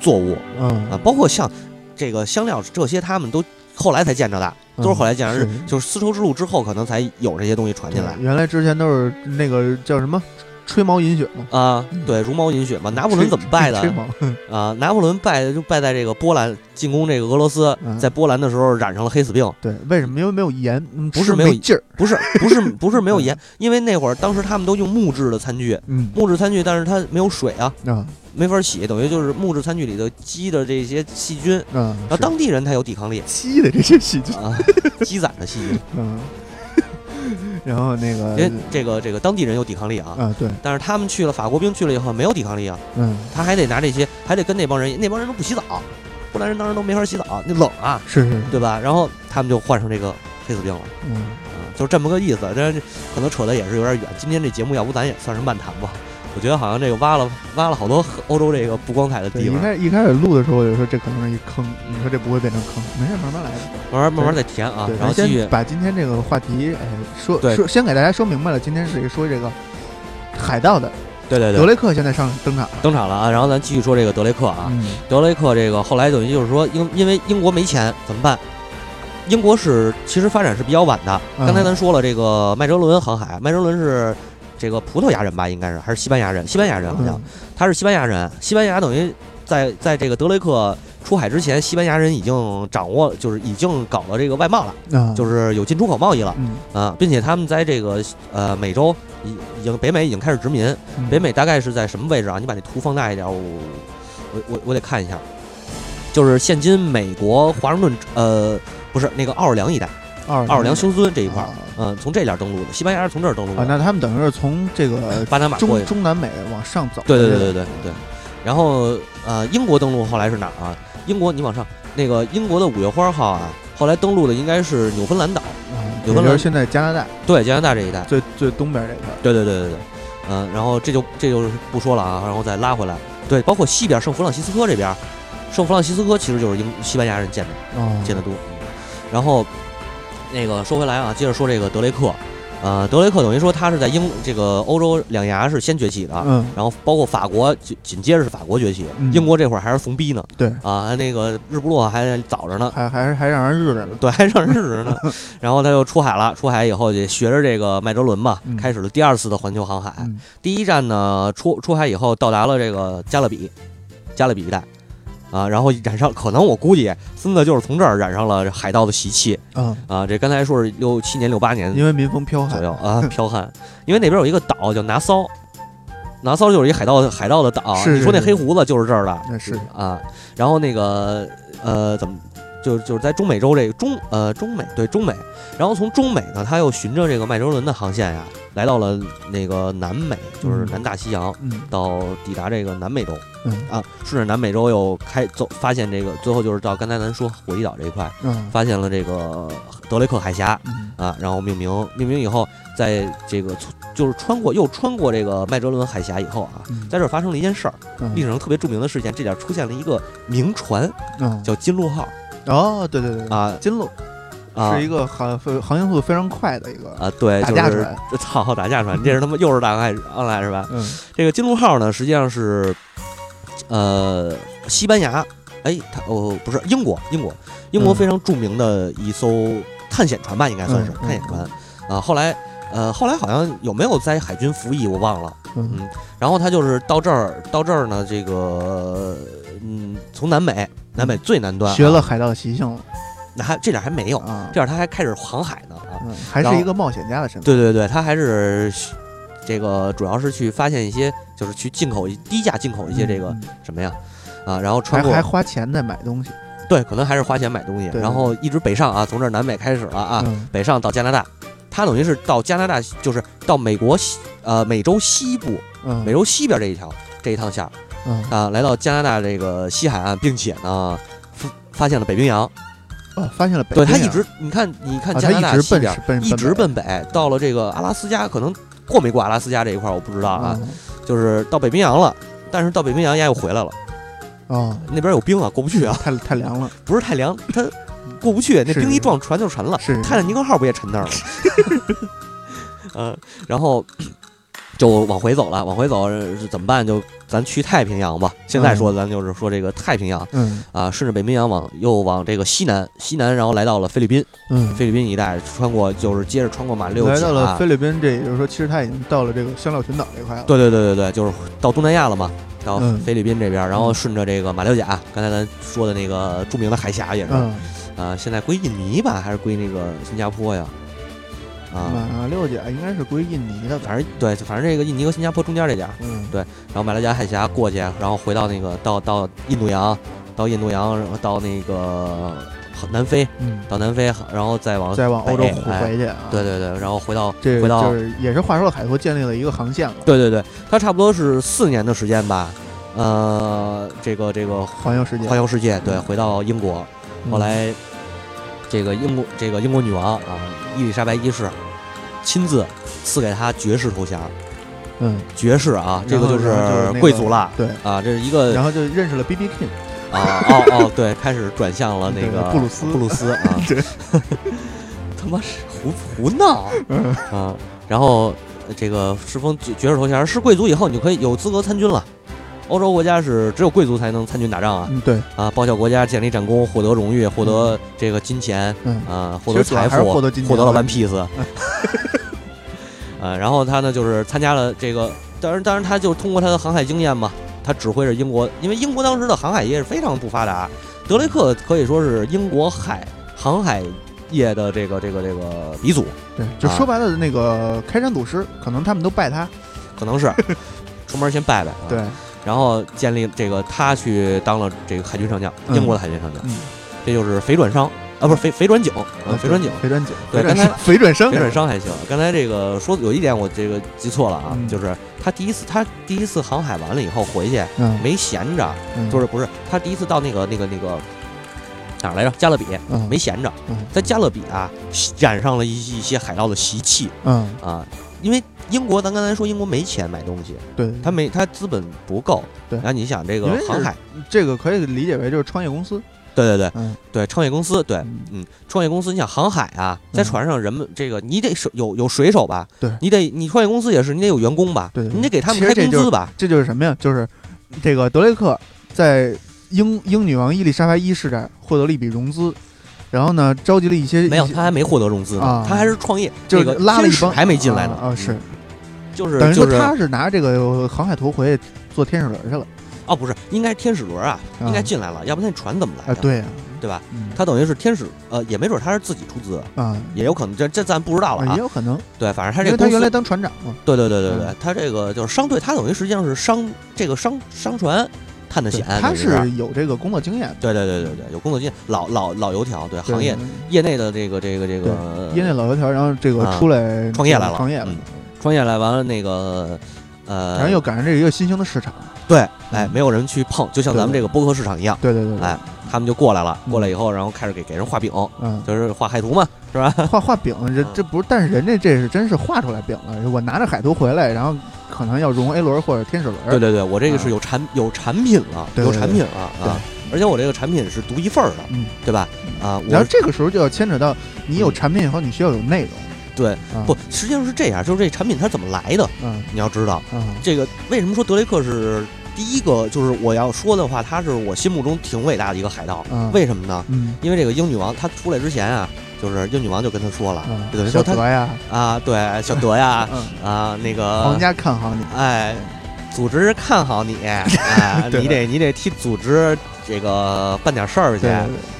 S2: 作物，
S1: 嗯
S2: 啊，包括像这个香料这些，他们都。后来才见着的，都是后来见着，就是丝绸之路之后，可能才有这些东西传进来。
S1: 原来之前都是那个叫什么吹毛饮血嘛？
S2: 啊，对，茹毛饮血嘛。拿破仑怎么败的？啊，拿破仑败就败在这个波兰进攻这个俄罗斯，在波兰的时候染上了黑死病。
S1: 对，为什么？因为没有盐，
S2: 不是
S1: 没有劲儿，
S2: 不是，不是，不是没有盐，<laughs> 因为那会儿当时他们都用木质的餐具，木质餐具，但是它没有水啊。
S1: 啊。
S2: 没法洗，等于就是木质餐具里头积的这些细菌，
S1: 嗯，
S2: 然后当地人他有抵抗力，
S1: 积的这些细菌。
S2: 啊，<laughs> 积攒的细菌，
S1: 嗯，<laughs> 然后那个，
S2: 因为这个这个当地人有抵抗力啊，
S1: 啊对，
S2: 但是他们去了法国兵去了以后没有抵抗力啊，
S1: 嗯，
S2: 他还得拿这些，还得跟那帮人，那帮人都不洗澡，波兰人当时都没法洗澡，那冷啊，
S1: 是是，
S2: 对吧？然后他们就患上这个黑死病了，
S1: 嗯，
S2: 啊，就这么个意思，这可能扯的也是有点远，今天这节目要不咱也算是漫谈吧。我觉得好像这个挖了挖了好多欧洲这个不光彩的地方。
S1: 一开一开始录的时候，我就说这可能是一坑。你说这不会变成坑？没事，慢慢来，
S2: 慢慢慢慢再填啊。然后继续
S1: 把今天这个话题，哎，说说先给大家说明白了。今天是说这个海盗的，
S2: 对对对，
S1: 德雷克现在上登场
S2: 登场了啊。然后咱继续说这个德雷克啊，德雷克这个后来等于就是说，因因为英国没钱怎么办？英国是其实发展是比较晚的。刚才咱说了这个麦哲伦航海，麦哲伦是。这个葡萄牙人吧，应该是还是西班牙人？西班牙人好像，他是西班牙人。西班牙等于在在这个德雷克出海之前，西班牙人已经掌握，就是已经搞了这个外贸了，就是有进出口贸易了啊，并且他们在这个呃美洲已已经北美已经开始殖民。北美大概是在什么位置啊？你把那图放大一点，我我我我得看一下，就是现今美国华盛顿呃不是那个奥尔良一带。
S1: 奥
S2: 尔良休斯顿这一块儿，嗯，从这点登陆的，西班牙是从这儿登陆的。
S1: 那他们等于是从这个
S2: 巴拿马
S1: 中中南美往上走。
S2: 对对对对对对。然后呃，英国登陆后来是哪儿啊？英国你往上，那个英国的五月花号啊，后来登陆的应该是纽芬兰岛。纽芬兰
S1: 现在加拿大。
S2: 对加拿大这一带，
S1: 最最东边这块。
S2: 对对对对对。嗯，然后这就这就不说了啊，然后再拉回来。对，包括西边圣弗朗西斯科这边，圣弗朗西斯科其实就是英西班牙人建的，建的多。然后。那个说回来啊，接着说这个德雷克，呃，德雷克等于说他是在英这个欧洲两牙是先崛起的，
S1: 嗯，
S2: 然后包括法国紧紧接着是法国崛起，英国这会儿还是怂逼呢，
S1: 对，
S2: 啊，那个日不落还早着呢，
S1: 还还还让人日着呢，
S2: 对，<laughs> 还让人日着呢，<laughs> 然后他就出海了，出海以后就学着这个麦哲伦嘛，开始了第二次的环球航海，第一站呢出出海以后到达了这个加勒比，加勒比一带。啊，然后染上，可能我估计孙子就是从这儿染上了海盗的习气。
S1: 嗯
S2: 啊，这刚才说是六七年、六八年，
S1: 因为民风剽悍 <laughs>
S2: 啊，剽悍。因为那边有一个岛叫拿骚，拿骚就是一海盗海盗的岛。
S1: 是
S2: 你说那黑胡子就是这儿的，
S1: 那是
S2: 啊。然后那个呃，怎么就就是在中美洲这个中呃中美对中美，然后从中美呢，他又循着这个麦哲伦的航线呀，来到了那个南美，就是南大西洋，
S1: 嗯
S2: 到抵达这个南美洲。
S1: 嗯
S2: 啊，顺着南美洲又开走，发现这个最后就是到刚才咱说火鸡岛这一块，
S1: 嗯
S2: 发现了这个德雷克海峡
S1: 嗯
S2: 啊，然后命名，命名以后，在这个就是穿过又穿过这个麦哲伦海峡以后啊，
S1: 嗯
S2: 在这儿发生了一件事儿，
S1: 嗯
S2: 历史上特别著名的事件，这点出现了一个名船，
S1: 嗯
S2: 叫金鹿号
S1: 哦，对对对
S2: 啊
S1: 金鹿
S2: 啊
S1: 是一个航航行速度非常快的一个
S2: 啊，对，
S1: 打
S2: 就是
S1: 架船 <laughs>
S2: 操打架船，这是他妈又是大海安来是吧？
S1: 嗯
S2: 这个金鹿号呢，实际上是呃西班牙，哎，它哦不是英国，英国，英国
S1: 嗯
S2: 非常著名的一艘探险船吧，应该算是探险船啊。后来呃后来好像有没有在海军服役我忘了，
S1: 嗯
S2: 嗯，然后他就是到这儿到这儿呢，这个嗯从南美南北最南端啊
S1: 学了海盗习性了。
S2: 那还这点还没有，
S1: 啊。
S2: 这，点他还开始航海呢啊。
S1: 嗯，还是一个冒险家的身份，
S2: 对对对，他还是这个主要是去发现一些，就是去进口低价进口一些这个
S1: 嗯
S2: 什么呀啊，然后
S1: 还
S2: 穿过
S1: 还花钱在买东西。
S2: 对，可能还是花钱买东西，
S1: 对
S2: 然后一直北上啊，从这儿南美开始了啊，
S1: 嗯
S2: 北上到加拿大，他等于是到加拿大，就是到美国西呃美洲西部
S1: 嗯。
S2: 美洲西边这一条这一趟线儿
S1: 嗯。
S2: 啊，来到加拿大这个西海岸，并且呢发发现了北冰洋，
S1: 哦，发现了北
S2: 对他一直你看你看
S1: 啊
S2: 加拿大
S1: 他一直奔
S2: 西边
S1: 奔
S2: 一直奔北，到了这个阿拉斯加，可能过没过阿拉斯加这一块儿我不知道啊，
S1: 嗯。
S2: 就是到北冰洋了，但是到北冰洋丫又回来了，
S1: 哦，
S2: 那边有冰啊，过不去啊，
S1: 太太凉了，<laughs>
S2: 不是太凉，它过不去，那冰一撞船就沉了。
S1: 是。
S2: 泰坦尼克号不也沉那儿了？<laughs> 嗯，然后就往回走了，往回走是怎么办？就咱去太平洋吧。现在说咱就是说这个太平洋
S1: 嗯。
S2: 啊，顺着北冰洋往又往这个西南，西南然后来到了菲律宾，
S1: 嗯，
S2: 菲律宾一带穿过就是接着穿过马六甲，
S1: 来到了菲律宾，这也就是说，其实他已经到了这个香料群岛这块了，
S2: 对对对对对，就是到东南亚了嘛，到
S1: 嗯
S2: 菲律宾这边，然后顺着这个马六甲，刚才咱说的那个著名的海峡也是，
S1: 嗯，
S2: 啊，现在归印尼吧，还是归那个新加坡呀？啊，
S1: 马六甲应该是归印尼的吧，
S2: 反正对，反正这个印尼和新加坡中间这点儿，
S1: 对
S2: 然后马六甲海峡过去，然后回到那个到到印度洋，到印度洋，然后到那个南非，
S1: 嗯，
S2: 到南非，然后再往
S1: 再往欧洲回去啊，
S2: 对对对，然后回到
S1: 这
S2: 回到
S1: 就是也是话说海图建立了一个航线了，
S2: 对对对，它差不多是四年的时间吧，呃，这个这个
S1: 环游世界，
S2: 环游世界，对，
S1: 嗯
S2: 回到英国，
S1: 嗯。
S2: 后来这个英国这个英国女王啊，伊丽莎白一世亲自赐给他爵士头衔，
S1: 嗯，
S2: 爵士啊，这个就
S1: 是
S2: 贵族了
S1: 对，
S2: 啊，这是一个
S1: 然后就认识了 B B King，
S2: 啊哦哦，对，开始转向了那个
S1: 布鲁斯
S2: 布鲁斯啊 <laughs>
S1: 对，
S2: 他妈是胡胡闹
S1: 嗯。
S2: 啊，然后这个世封爵爵士头衔是贵族以后，你就可以有资格参军了。欧洲国家是只有贵族才能参军打仗啊
S1: 嗯对，
S2: 啊！报效国家，建立战功，获得荣誉，获得这个金钱
S1: 嗯。
S2: 啊，获得财富，
S1: 获得金钱
S2: 获得了
S1: 和
S2: One Piece。<laughs> 呃，然后他呢就是参加了这个，当然当然他就是通过他的航海经验嘛，他指挥着英国，因为英国当时的航海业是非常不发达，德雷克可以说是英国海航海业的这个这个这个鼻祖，
S1: 对，就
S2: 啊。
S1: 说白了，那个开山祖师，可能他们都拜他，
S2: 可能是。<laughs> 出门先拜拜，啊。
S1: 对，
S2: 然后建立这个他去当了这个海军上将，
S1: 嗯。
S2: 英国的海军上将，
S1: 嗯。
S2: 这就是肥转商啊，不是肥肥转井，啊，肥转井。
S1: 肥转井，
S2: 对刚才 <laughs>
S1: 肥转商肥转商，
S2: 还行，刚才这个说有一点我这个记错了啊，
S1: 嗯。
S2: 就是他第一次他第一次航海完了以后回去
S1: 嗯，
S2: 没闲着，
S1: 嗯。
S2: 就是不是他第一次到那个那个那个哪儿来着？加勒比
S1: 嗯。
S2: 没闲着，
S1: 嗯。
S2: 在加勒比啊染上了一一些海盗的习气。
S1: 嗯，
S2: 啊，因为英国咱刚才说英国没钱买东西，
S1: 对，
S2: 他没他资本不够，
S1: 对。
S2: 然后你想这个航海，
S1: 这个可以理解为就是创业公司，
S2: 对对对。
S1: 嗯。
S2: 对，创业公司对。
S1: 嗯。
S2: 嗯，创业公司，你想航海啊，在
S1: 嗯
S2: 船上人们这个你得手有有水手吧？
S1: 对。
S2: 你得你创业公司也是，你得有员工吧？
S1: 对对。
S2: 你得给他们开工资吧？
S1: 这就是什么呀？就是这个德雷克在英英女王伊丽莎白一世这儿获得了一笔融资，然后呢，召集了一些
S2: 没有，他还没获得融资呢，
S1: 啊。
S2: 他还是创业，
S1: 就是
S2: 这个
S1: 拉了一帮
S2: 还没进来呢
S1: 啊，啊是。
S2: 嗯，就是
S1: 等于说
S2: 就
S1: 他是拿这个航海图回去做天使轮去了，
S2: 哦，不是，应该天使轮啊，应该进来了，要不那船怎么来
S1: 的？对呀
S2: 对吧？他等于是天使，呃，也没准他是自己出资
S1: 啊，
S2: 也有可能，这这咱不知道了
S1: 啊，也有可能。
S2: 对，反正他这个
S1: 他原来当船长嘛。
S2: 对对对对对，他这个就是商队，他等于实际上是商这个商商船探探险，
S1: 他是有这个工作经验。
S2: 对对对对对，有工作经验，老老老油条，对行业业内的这个这个这个
S1: 业内老油条，然后这个出来
S2: 创业来了，
S1: 创业了，
S2: 创业来完了那个呃，
S1: 然后又赶上这一个新兴的市场。
S2: 对，哎，没有人去碰，就像咱们这个播客市场一样。
S1: 对对对，
S2: 哎，他们就过来了，过来以后，然后开始给给人画饼，嗯，就是画海图嘛，是吧？
S1: 画画饼，这这不是，但是人家这是真是画出来饼了。我拿着海图回来，然后可能要融 A 轮或者天使轮。
S2: 对对对，我这个是有产有产品了，有产品了啊！而且我这个产品是独一份儿的，嗯，对吧？啊，
S1: 然后这个时候就要牵扯到你有产品以后，你需要有内容。
S2: 对，不，实际上是这样，就是这产品它怎么来的？嗯，你要知道，嗯，这个为什么说德雷克是第一个？就是我要说的话，他是我心目中挺伟大的一个海盗。为什么呢？嗯，因为这个英女王她出来之前啊，就是英女王就跟他说了，等于说
S1: 德呀，
S2: 啊，对，小德呀，啊，那个
S1: 皇家看好你，
S2: 哎，组织看好你，<laughs> 哎，你得你得替组织。这个办点事儿去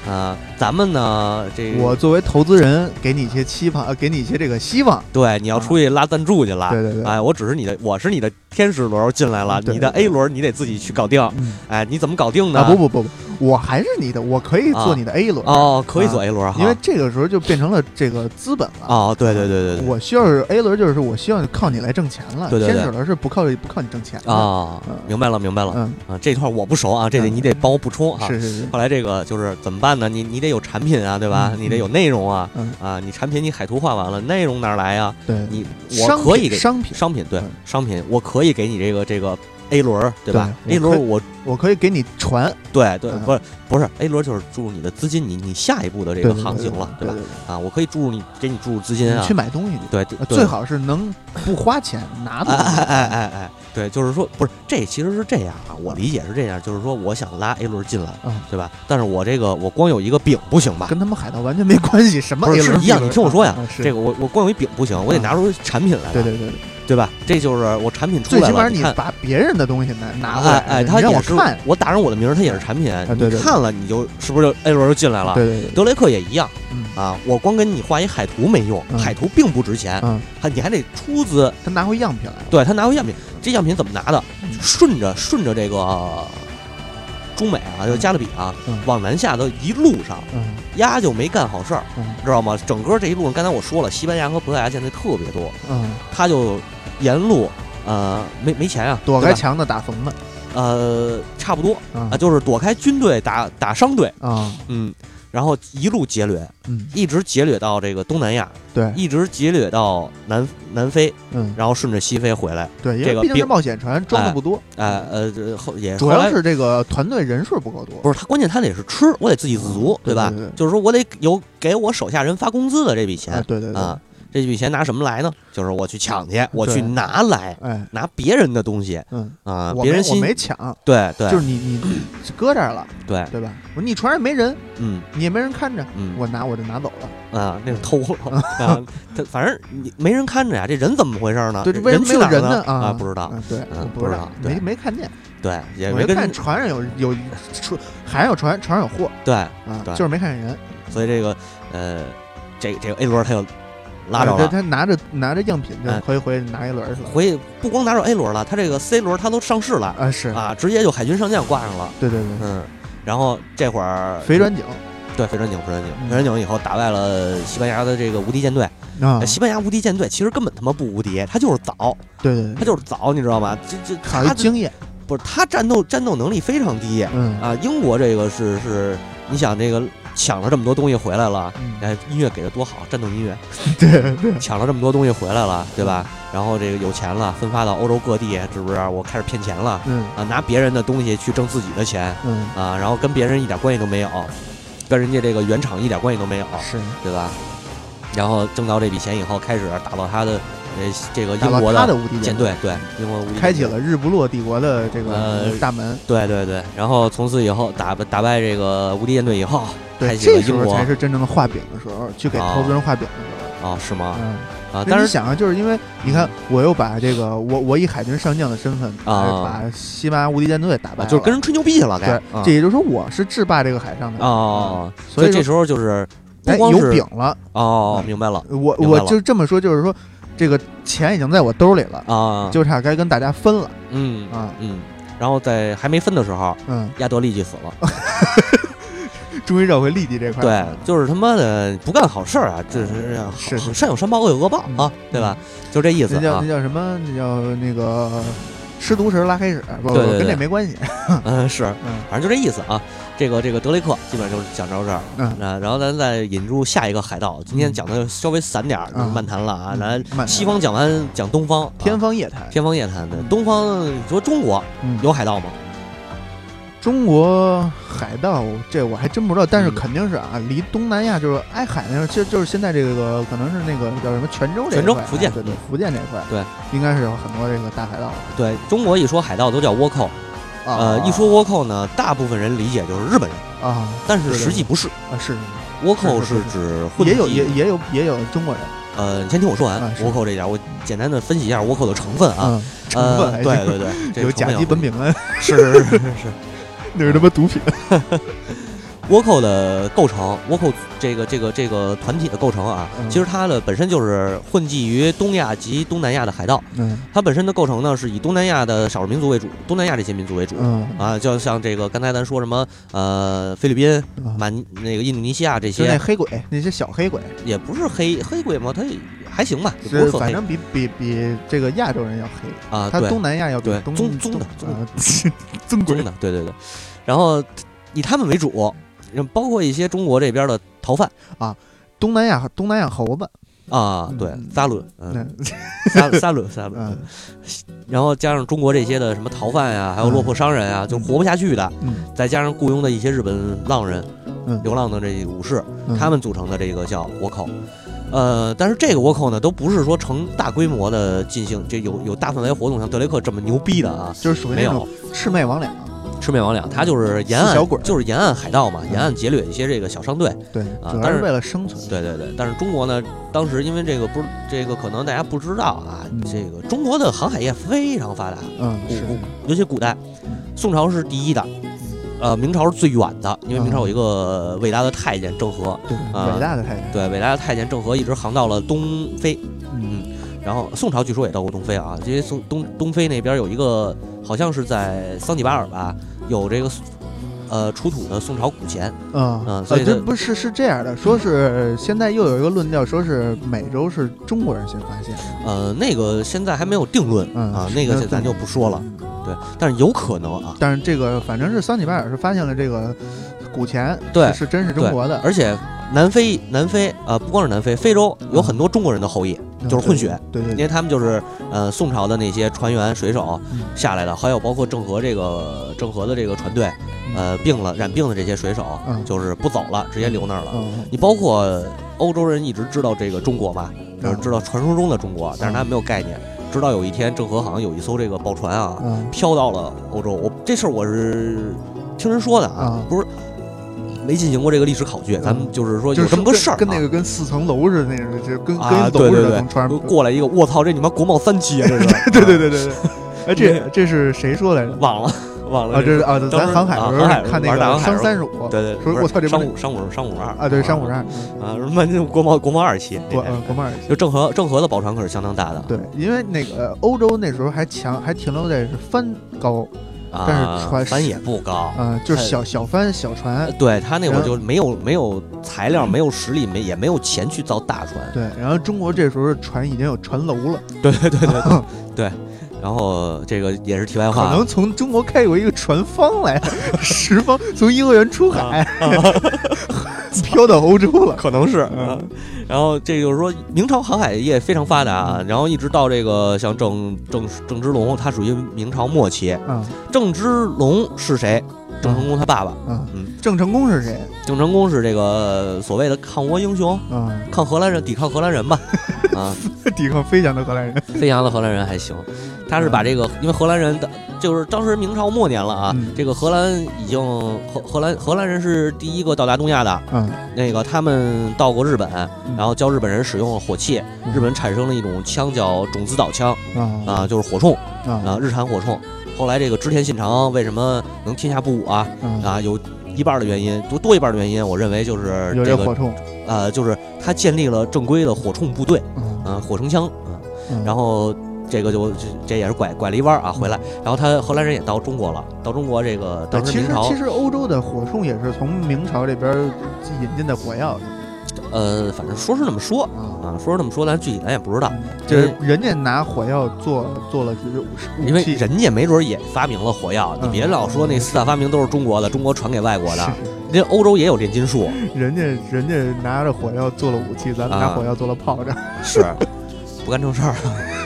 S2: 啊！咱们呢，这
S1: 我作为投资人，给你一些期盼，给你一些这个希望。
S2: 对，你要出去拉赞助去了。
S1: 对对对，
S2: 哎，我只是你的，我是你的天使轮进来了，你的 A 轮你得自己去搞定。哎，你怎么搞定呢？
S1: 不不不不。我还是你的，我可以做你的 A 轮
S2: 哦，可以做 A 轮，
S1: 因为这个时候就变成了这个资本了
S2: 哦，对对对对
S1: 我需要是 A 轮，就是我希望靠你来挣钱了。
S2: 对对
S1: 对，天使轮是不靠不靠你挣钱
S2: 啊。明白了明白了，嗯啊，这块我不熟啊，这得你得帮我补充啊。
S1: 是是是。
S2: 后来这个就是怎么办呢？你你得有产品啊，对吧？你得有内容啊，啊，你产品你海图画完了，内容哪来呀？
S1: 对，
S2: 你我可以给
S1: 商品
S2: 商品对商品，我可以给你这个这个。A 轮对吧？A 轮我
S1: 我可以给你传，
S2: 对对，不是不是 A 轮就是注入你的资金，你你下一步的这个行情了，
S1: 对
S2: 吧？啊，我可以注入你，给你注入资金啊，
S1: 去买东西，
S2: 对，
S1: 最好是能不花钱拿到。
S2: 哎哎哎哎，对，就是说不是这其实是这样啊，我理解是这样，就是说我想拉 A 轮进来，对吧？但是我这个我光有一个饼不行吧？
S1: 跟他们海盗完全没关系，什么 A
S2: 轮是一样？你听我说呀，这个我我光有一饼不行，我得拿出产品来。
S1: 对对对。
S2: 对吧？这就是我产品出来了。
S1: 最起码你把别人的东西拿拿过来，
S2: 哎，他
S1: 也
S2: 是我打上我的名儿，他也是产品。
S1: 你
S2: 看了，你就是不是就 A 轮就进来了？
S1: 对对对。
S2: 德雷克也一样，啊，我光给你画一海图没用，海图并不值钱，还你还得出资，
S1: 他拿回样品来。
S2: 对他拿回样品，这样品怎么拿的？顺着顺着这个。中美啊，就加勒比啊，往南下的一路上，压就没干好事儿，知道吗？整个这一路上，刚才我说了，西班牙和葡萄牙现在特别多，嗯，他就沿路，呃，没没钱啊，
S1: 躲开墙的打怂的，
S2: 呃，差不多啊，就是躲开军队打打商队。啊，嗯。然后一路劫掠，嗯，一直劫掠到这个东南亚，
S1: 对，
S2: 一直劫掠到南南非，嗯，然后顺着西非回来，
S1: 对，
S2: 这个
S1: 毕竟是冒险船，装的不多，
S2: 哎，呃，后也
S1: 主要是这个团队人数不够多，
S2: 不是他，关键他得是吃，我得自给自足，
S1: 对
S2: 吧？就是说我得有给我手下人发工资的这笔钱，
S1: 对对。
S2: 啊。这笔钱拿什么来呢？就是我去抢去，我去拿来，
S1: 哎，
S2: 拿别人的东西，嗯啊，别人
S1: 我没抢，
S2: 对对，
S1: 就是你你搁这儿了，
S2: 对
S1: 对吧？我说你船上没人，
S2: 嗯，
S1: 你也没人看着，
S2: 嗯，
S1: 我拿我就拿走
S2: 了，啊，那是偷了，<laughs> 啊，他反正你没人看着呀，这人怎么回事呢？
S1: 对，
S2: 人
S1: 去哪
S2: 呢？
S1: 啊，
S2: 不知道，
S1: 对，
S2: 不知道，
S1: 没没看见，
S2: 对，也没看
S1: 船上有有船，海上有船，船上有货，
S2: 对，
S1: 啊，就是没看见人，
S2: 所以这个呃，这这个 A 轮他又。拉着了，
S1: 他拿着拿着样品就回回拿一轮去了？
S2: 回不光拿着 A 轮了，他这个 C 轮他都上市了
S1: 啊！是
S2: 啊，直接就海军上将挂上了。
S1: 对对对，
S2: 嗯。然后这会儿
S1: 飞转井，
S2: 对肥转井，肥转井，肥转井以后打败了西班牙的这个无敌舰队啊！西班牙无敌舰队其实根本他妈不无敌，他就是早，
S1: 对对，
S2: 他就是早，你知道吗？这这他
S1: 经验
S2: 不是他战斗战斗能力非常低，嗯啊，英国这个是是，你想这个。抢了这么多东西回来了，哎，音乐给的多好，战斗音乐。<laughs>
S1: 对，
S2: 抢了这么多东西回来了，对吧？然后这个有钱了，分发到欧洲各地，是不是？我开始骗钱了，嗯啊，拿别人的东西去挣自己的钱，嗯啊，然后跟别人一点关系都没有，跟人家这个原厂一点关系都没有，
S1: 是
S2: 对吧？然后挣到这笔钱以后，开始打造他的。呃，这个英国的舰队，对，英国无敌
S1: 开启了日不落帝国的这个大门。
S2: 对对对，然后从此以后打打败这个无敌舰队以后，
S1: 对，这时候才是真正的画饼的时候，去给投资人画饼的时
S2: 候。哦，是吗？
S1: 嗯，
S2: 啊。但是
S1: 想啊，就是因为你看，我又把这个我我以海军上将的身份啊，把西班牙无敌舰队打败，
S2: 就是跟人吹牛逼了，对。
S1: 这也就是说，我是制霸这个海上的
S2: 啊。
S1: 所以
S2: 这时候就是
S1: 有饼了
S2: 哦，明白了。
S1: 我我就这么说，就是说。这个钱已经在我兜里了
S2: 啊，
S1: 就差该跟大家分了。
S2: 嗯
S1: 啊
S2: 嗯，然后在还没分的时候，
S1: 嗯，
S2: 亚德利就死了，<laughs>
S1: 终于绕回利迪这块。
S2: 对，就是他妈的不干好事儿啊，这
S1: 是
S2: 是善有善报恶有恶报啊，对吧？就这意思。
S1: 那叫那叫什么？那叫那个。吃独食拉黑屎，不不跟这没关系。<laughs>
S2: 嗯，是，反正就这意思啊。这个这个德雷克基本上就讲到这儿。
S1: 嗯，
S2: 然后咱再引入下一个海盗。今天讲的稍微散点儿，漫谈了啊。咱，西方讲完讲东方，
S1: 天方夜谭。
S2: 天方夜谭的东方你，说中国有海盗吗？
S1: 中国海盗，这我还真不知道，但是肯定是啊，离东南亚就是挨海那，就就是现在这个可能是那个叫什么泉州这
S2: 泉州福建
S1: 对对福建这块
S2: 对，
S1: 应该是有很多这个大海盗。
S2: 对中国一说海盗都叫倭寇，呃，一说倭寇呢，大部分人理解就是日本人。
S1: 啊，
S2: 但是实际不是。
S1: 啊，是
S2: 倭寇是指
S1: 也有也也有也有中国人。
S2: 呃，你先听我说完倭寇这点，我简单的分析一下倭寇的成分啊，
S1: 成分
S2: 对对对，
S1: 有甲基苯丙胺，
S2: 是是是是。
S1: 那是他妈毒品。<laughs>
S2: 倭寇的构成，倭寇这个这个这个团体的构成啊，其实它的本身就是混迹于东亚及东南亚的海盗。
S1: 嗯，
S2: 它本身的构成呢，是以东南亚的少数民族为主，东南亚这些民族为主。
S1: 嗯
S2: 啊，就像这个刚才咱说什么呃，菲律宾、满那个印度尼西亚这些。
S1: 那黑鬼，那些小黑鬼
S2: 也不是黑黑鬼嘛，它还行吧，
S1: 是反正比比比这个亚洲人要黑。
S2: 啊。
S1: 他东南亚要
S2: 对
S1: 棕
S2: 棕的
S1: 棕棕
S2: 棕的，对对对。然后以他们为主，包括一些中国这边的逃犯
S1: 啊，东南亚东南亚猴子。
S2: 啊，对，萨伦，嗯，萨萨伦萨伦，然后加上中国这些的什么逃犯呀，还有落魄商人啊，就活不下去的，再加上雇佣的一些日本浪人，流浪的这武士，他们组成的这个叫倭寇。呃，但是这个倭寇呢，都不是说成大规模的进行，这有有大范围活动，像德雷克这么牛逼的啊，
S1: 就是属于那种魑魅魍魉。
S2: 魑魅魍魉，他就是沿岸，就是沿岸海盗嘛，沿岸劫掠一些这个小商队。
S1: 对
S2: 啊，但是
S1: 为了生存。
S2: 对对对，但是中国呢，当时因为这个不是这个，可能大家不知道啊，这个中国的航海业非常发达。
S1: 嗯，是，
S2: 尤其古代，宋朝是第一的，呃，明朝是最远的，因为明朝有一个伟大的太监郑和，
S1: 伟大的太监，
S2: 对，伟大的太监郑和一直航到了东非。嗯，然后宋朝据说也到过东非啊，因为宋东东非那边有一个，好像是在桑吉巴尔吧。有这个，呃，出土的宋朝古钱，
S1: 嗯
S2: 嗯，所以
S1: 这不是是这样的，说是现在又有一个论调，说是美洲是中国人先发现的，
S2: 呃，那个现在还没有定论啊，那个咱就不说了，对，但是有可能啊，
S1: 但是这个反正是桑吉巴尔是发现了这个古钱，
S2: 对，
S1: 是真是中国的，
S2: 而且南非南非啊不光是南非，非洲有很多中国人的后裔。就是混血，
S1: 对对，因
S2: 为他们就是呃宋朝的那些船员水手下来的，还有包括郑和这个郑和的这个船队，呃病了染病的这些水手，就是不走了，直接留那儿了。你包括欧洲人一直知道这个中国嘛，就是知道传说中的中国，但是他没有概念，直到有一天郑和好像有一艘这个宝船啊，飘到了欧洲。我这事儿我是听人说的啊，不是。没进行过这个历史考据，咱们就是说有这么个事儿，
S1: 跟那个跟四层楼似的那种，就跟跟
S2: 楼似的，
S1: 穿
S2: 过来一个，我操，这你妈国贸三期啊，这是，<laughs>
S1: 对对对对对，哎，这这是谁说来着？
S2: 忘了忘了，
S1: 这是啊，咱航
S2: 海
S1: 时候看那个商三十五，
S2: 对对，
S1: 说我操，这
S2: 商五商五商五二
S1: 啊，对商五二
S2: 啊，什么国贸国贸二期，
S1: 国国贸二期，
S2: 就郑和郑和的宝船可是相当大的，
S1: 对，因为那个欧洲那时候还强，还停留在是帆高。但是船
S2: 帆也不高，
S1: 嗯，就是小小帆小船。
S2: 对他那会儿就没有没有材料，没有实力，没也没有钱去造大船。
S1: 对，然后中国这时候船已经有船楼了。
S2: 对对对对对。<laughs> 然后这个也是题外话，
S1: 可能从中国开过一个船方来，<laughs> 十方从颐和园出海，<laughs> 飘到欧洲了，
S2: 可能是。然后这就是说明朝航海业非常发达，然后一直到这个像郑郑郑芝龙，他属于明朝末期。
S1: 嗯，
S2: 郑芝龙是谁？郑成功他爸爸。
S1: 嗯。嗯，郑成功是谁？
S2: 郑成功是这个所谓的抗倭英雄，
S1: 嗯，
S2: 抗荷兰人，抵抗荷兰人吧，<laughs> 啊，
S1: 抵抗飞翔的荷兰人，
S2: 飞翔的荷兰人还行。他是把这个，因为荷兰人的，就是当时明朝末年了啊，这个荷兰已经荷荷兰荷兰人是第一个到达东亚的，
S1: 嗯，
S2: 那个他们到过日本，然后教日本人使用了火器，日本产生了一种枪叫种子岛枪，啊，就是火铳，啊，日产火铳。后来这个织田信长为什么能天下不武啊？啊，有一半的原因，多多一半的原因，我认为就是这个
S1: 火铳，
S2: 呃，就是他建立了正规的火铳部队，嗯，火绳枪，嗯，然后。这个就这也是拐拐了一弯啊，回来，然后他荷兰人也到中国了，到中国这个当时明朝
S1: 其实欧洲的火铳也是从明朝这边引进的火药，
S2: 呃，反正说是那么说啊，说是那么说，但具体咱也不知道。
S1: 就是人家拿火药做做了
S2: 因为人家没准也发明了火药，你别老说那四大发明都是中国的，中国传给外国的，人欧洲也有炼金术，
S1: 人家人家拿着火药做了武器，咱拿火药做了炮仗，
S2: 是。不干正事儿。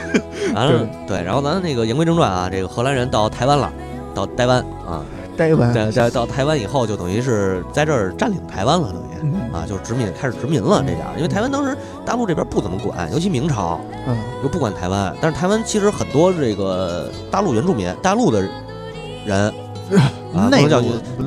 S2: <laughs> 完了，对，然后咱那个言归正传啊，这个荷兰人到台湾了，到台湾啊，
S1: 台湾，
S2: 在在到台湾以后，就等于是在这儿占领台湾了，等于啊，就是殖民，开始殖民了这点儿。因为台湾当时大陆这边不怎么管，尤其明朝，
S1: 嗯，
S2: 又不管台湾。但是台湾其实很多这个大陆原住民，大陆的人。<laughs> 啊，
S1: 内
S2: 陆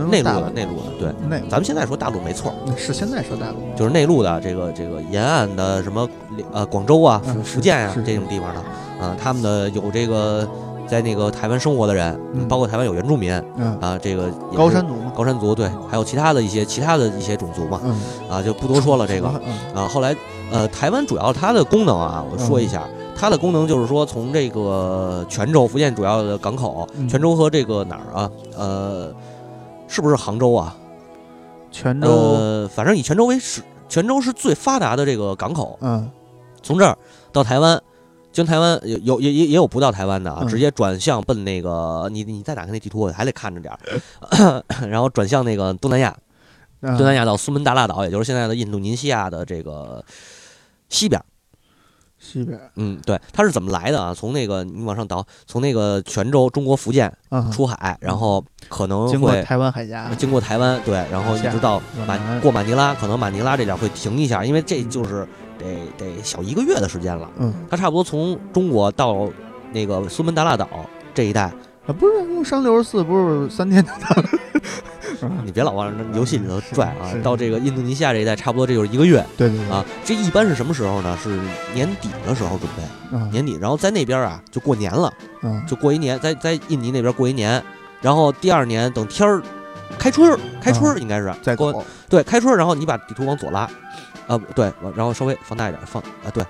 S1: 内陆
S2: 的内陆的，对，
S1: 内
S2: 咱们现在说大陆没错，
S1: 是现在说大陆，
S2: 就是内陆的这个这个沿岸的什么呃广州啊、福福建啊这种地方的，啊，他们的有这个在那个台湾生活的人，包括台湾有原住民，啊，这个
S1: 高山族，
S2: 高山族对，还有其他的一些其他的一些种族嘛，啊，就不多说了这个，啊，后来呃，台湾主要它的功能啊，我说一下。它的功能就是说，从这个泉州，福建主要的港口，泉州和这个哪儿啊？呃，是不是杭州啊？
S1: 泉州，
S2: 呃，反正以泉州为始，泉州是最发达的这个港口。
S1: 嗯，
S2: 从这儿到台湾，经台湾有有也也也有不到台湾的啊，直接转向奔那个你你再打开那地图，我还得看着点儿，<laughs> 然后转向那个东南亚，东南亚到苏门答腊岛，也就是现在的印度尼西亚的这个西边。
S1: 西边，
S2: 嗯，对，它是怎么来的啊？从那个你往上倒，从那个泉州，中国福建出海，然后可能
S1: 经过台湾海峡，
S2: 经过台湾，对，然后一直到马过马尼拉，可能马尼拉这点会停一下，因为这就是得得小一个月的时间了。
S1: 嗯，
S2: 他差不多从中国到那个苏门答腊岛这一带
S1: 啊，不是用上六十四，不是三天就到了。<laughs>
S2: 你别老往游戏里头拽啊！到这个印度尼西亚这一带，差不多这就是一个月。
S1: 对对
S2: 啊，这一般是什么时候呢？是年底的时候准备，年底，然后在那边啊就过年了，就过一年，在在印尼那边过一年，然后第二年等天儿开春，开春应该是
S1: 再
S2: 过，对，开春，然后你把地图往左拉，啊，对，然后稍微放大一点，放啊，对，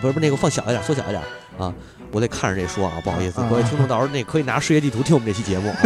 S2: 不是不是那个放小一点，缩小一点啊，我得看着这说啊，不好意思，各位听众，到时候那可以拿世界地图听我们这期节目啊。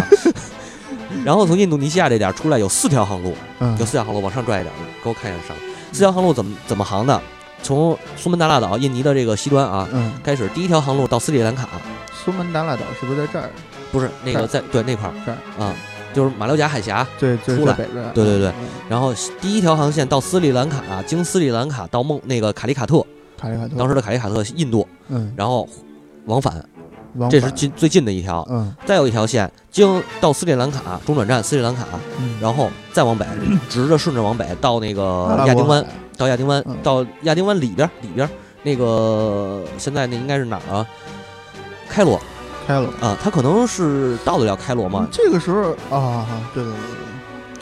S2: <laughs> 然后从印度尼西亚这点出来有四条航路，有四条航路往上拽一点，给我看一下上。四条航路怎么怎么航的？从苏门答腊岛，印尼的这个西端啊，开始第一条航路到斯里兰卡。
S1: 苏门答腊岛是不是在这儿？
S2: 不是，那个在对那块儿
S1: 这儿
S2: 啊，就是马六甲海峡
S1: 对
S2: 出来，对对对。然后第一条航线到斯里兰卡，经斯里兰卡到孟那个卡利卡特，
S1: 卡利卡特
S2: 当时的卡利卡特印度，
S1: 嗯，
S2: 然后往返。这是近最近的一条，嗯，再有一条线经到斯里兰卡中转站斯里兰卡，然后再往北，直着顺着往北到那个亚丁湾，到亚丁湾，到亚丁湾里边里边那个现在那应该是哪儿啊？开罗，
S1: 开罗
S2: 啊，他可能是到得了开罗吗？
S1: 这个时候啊，对对对对。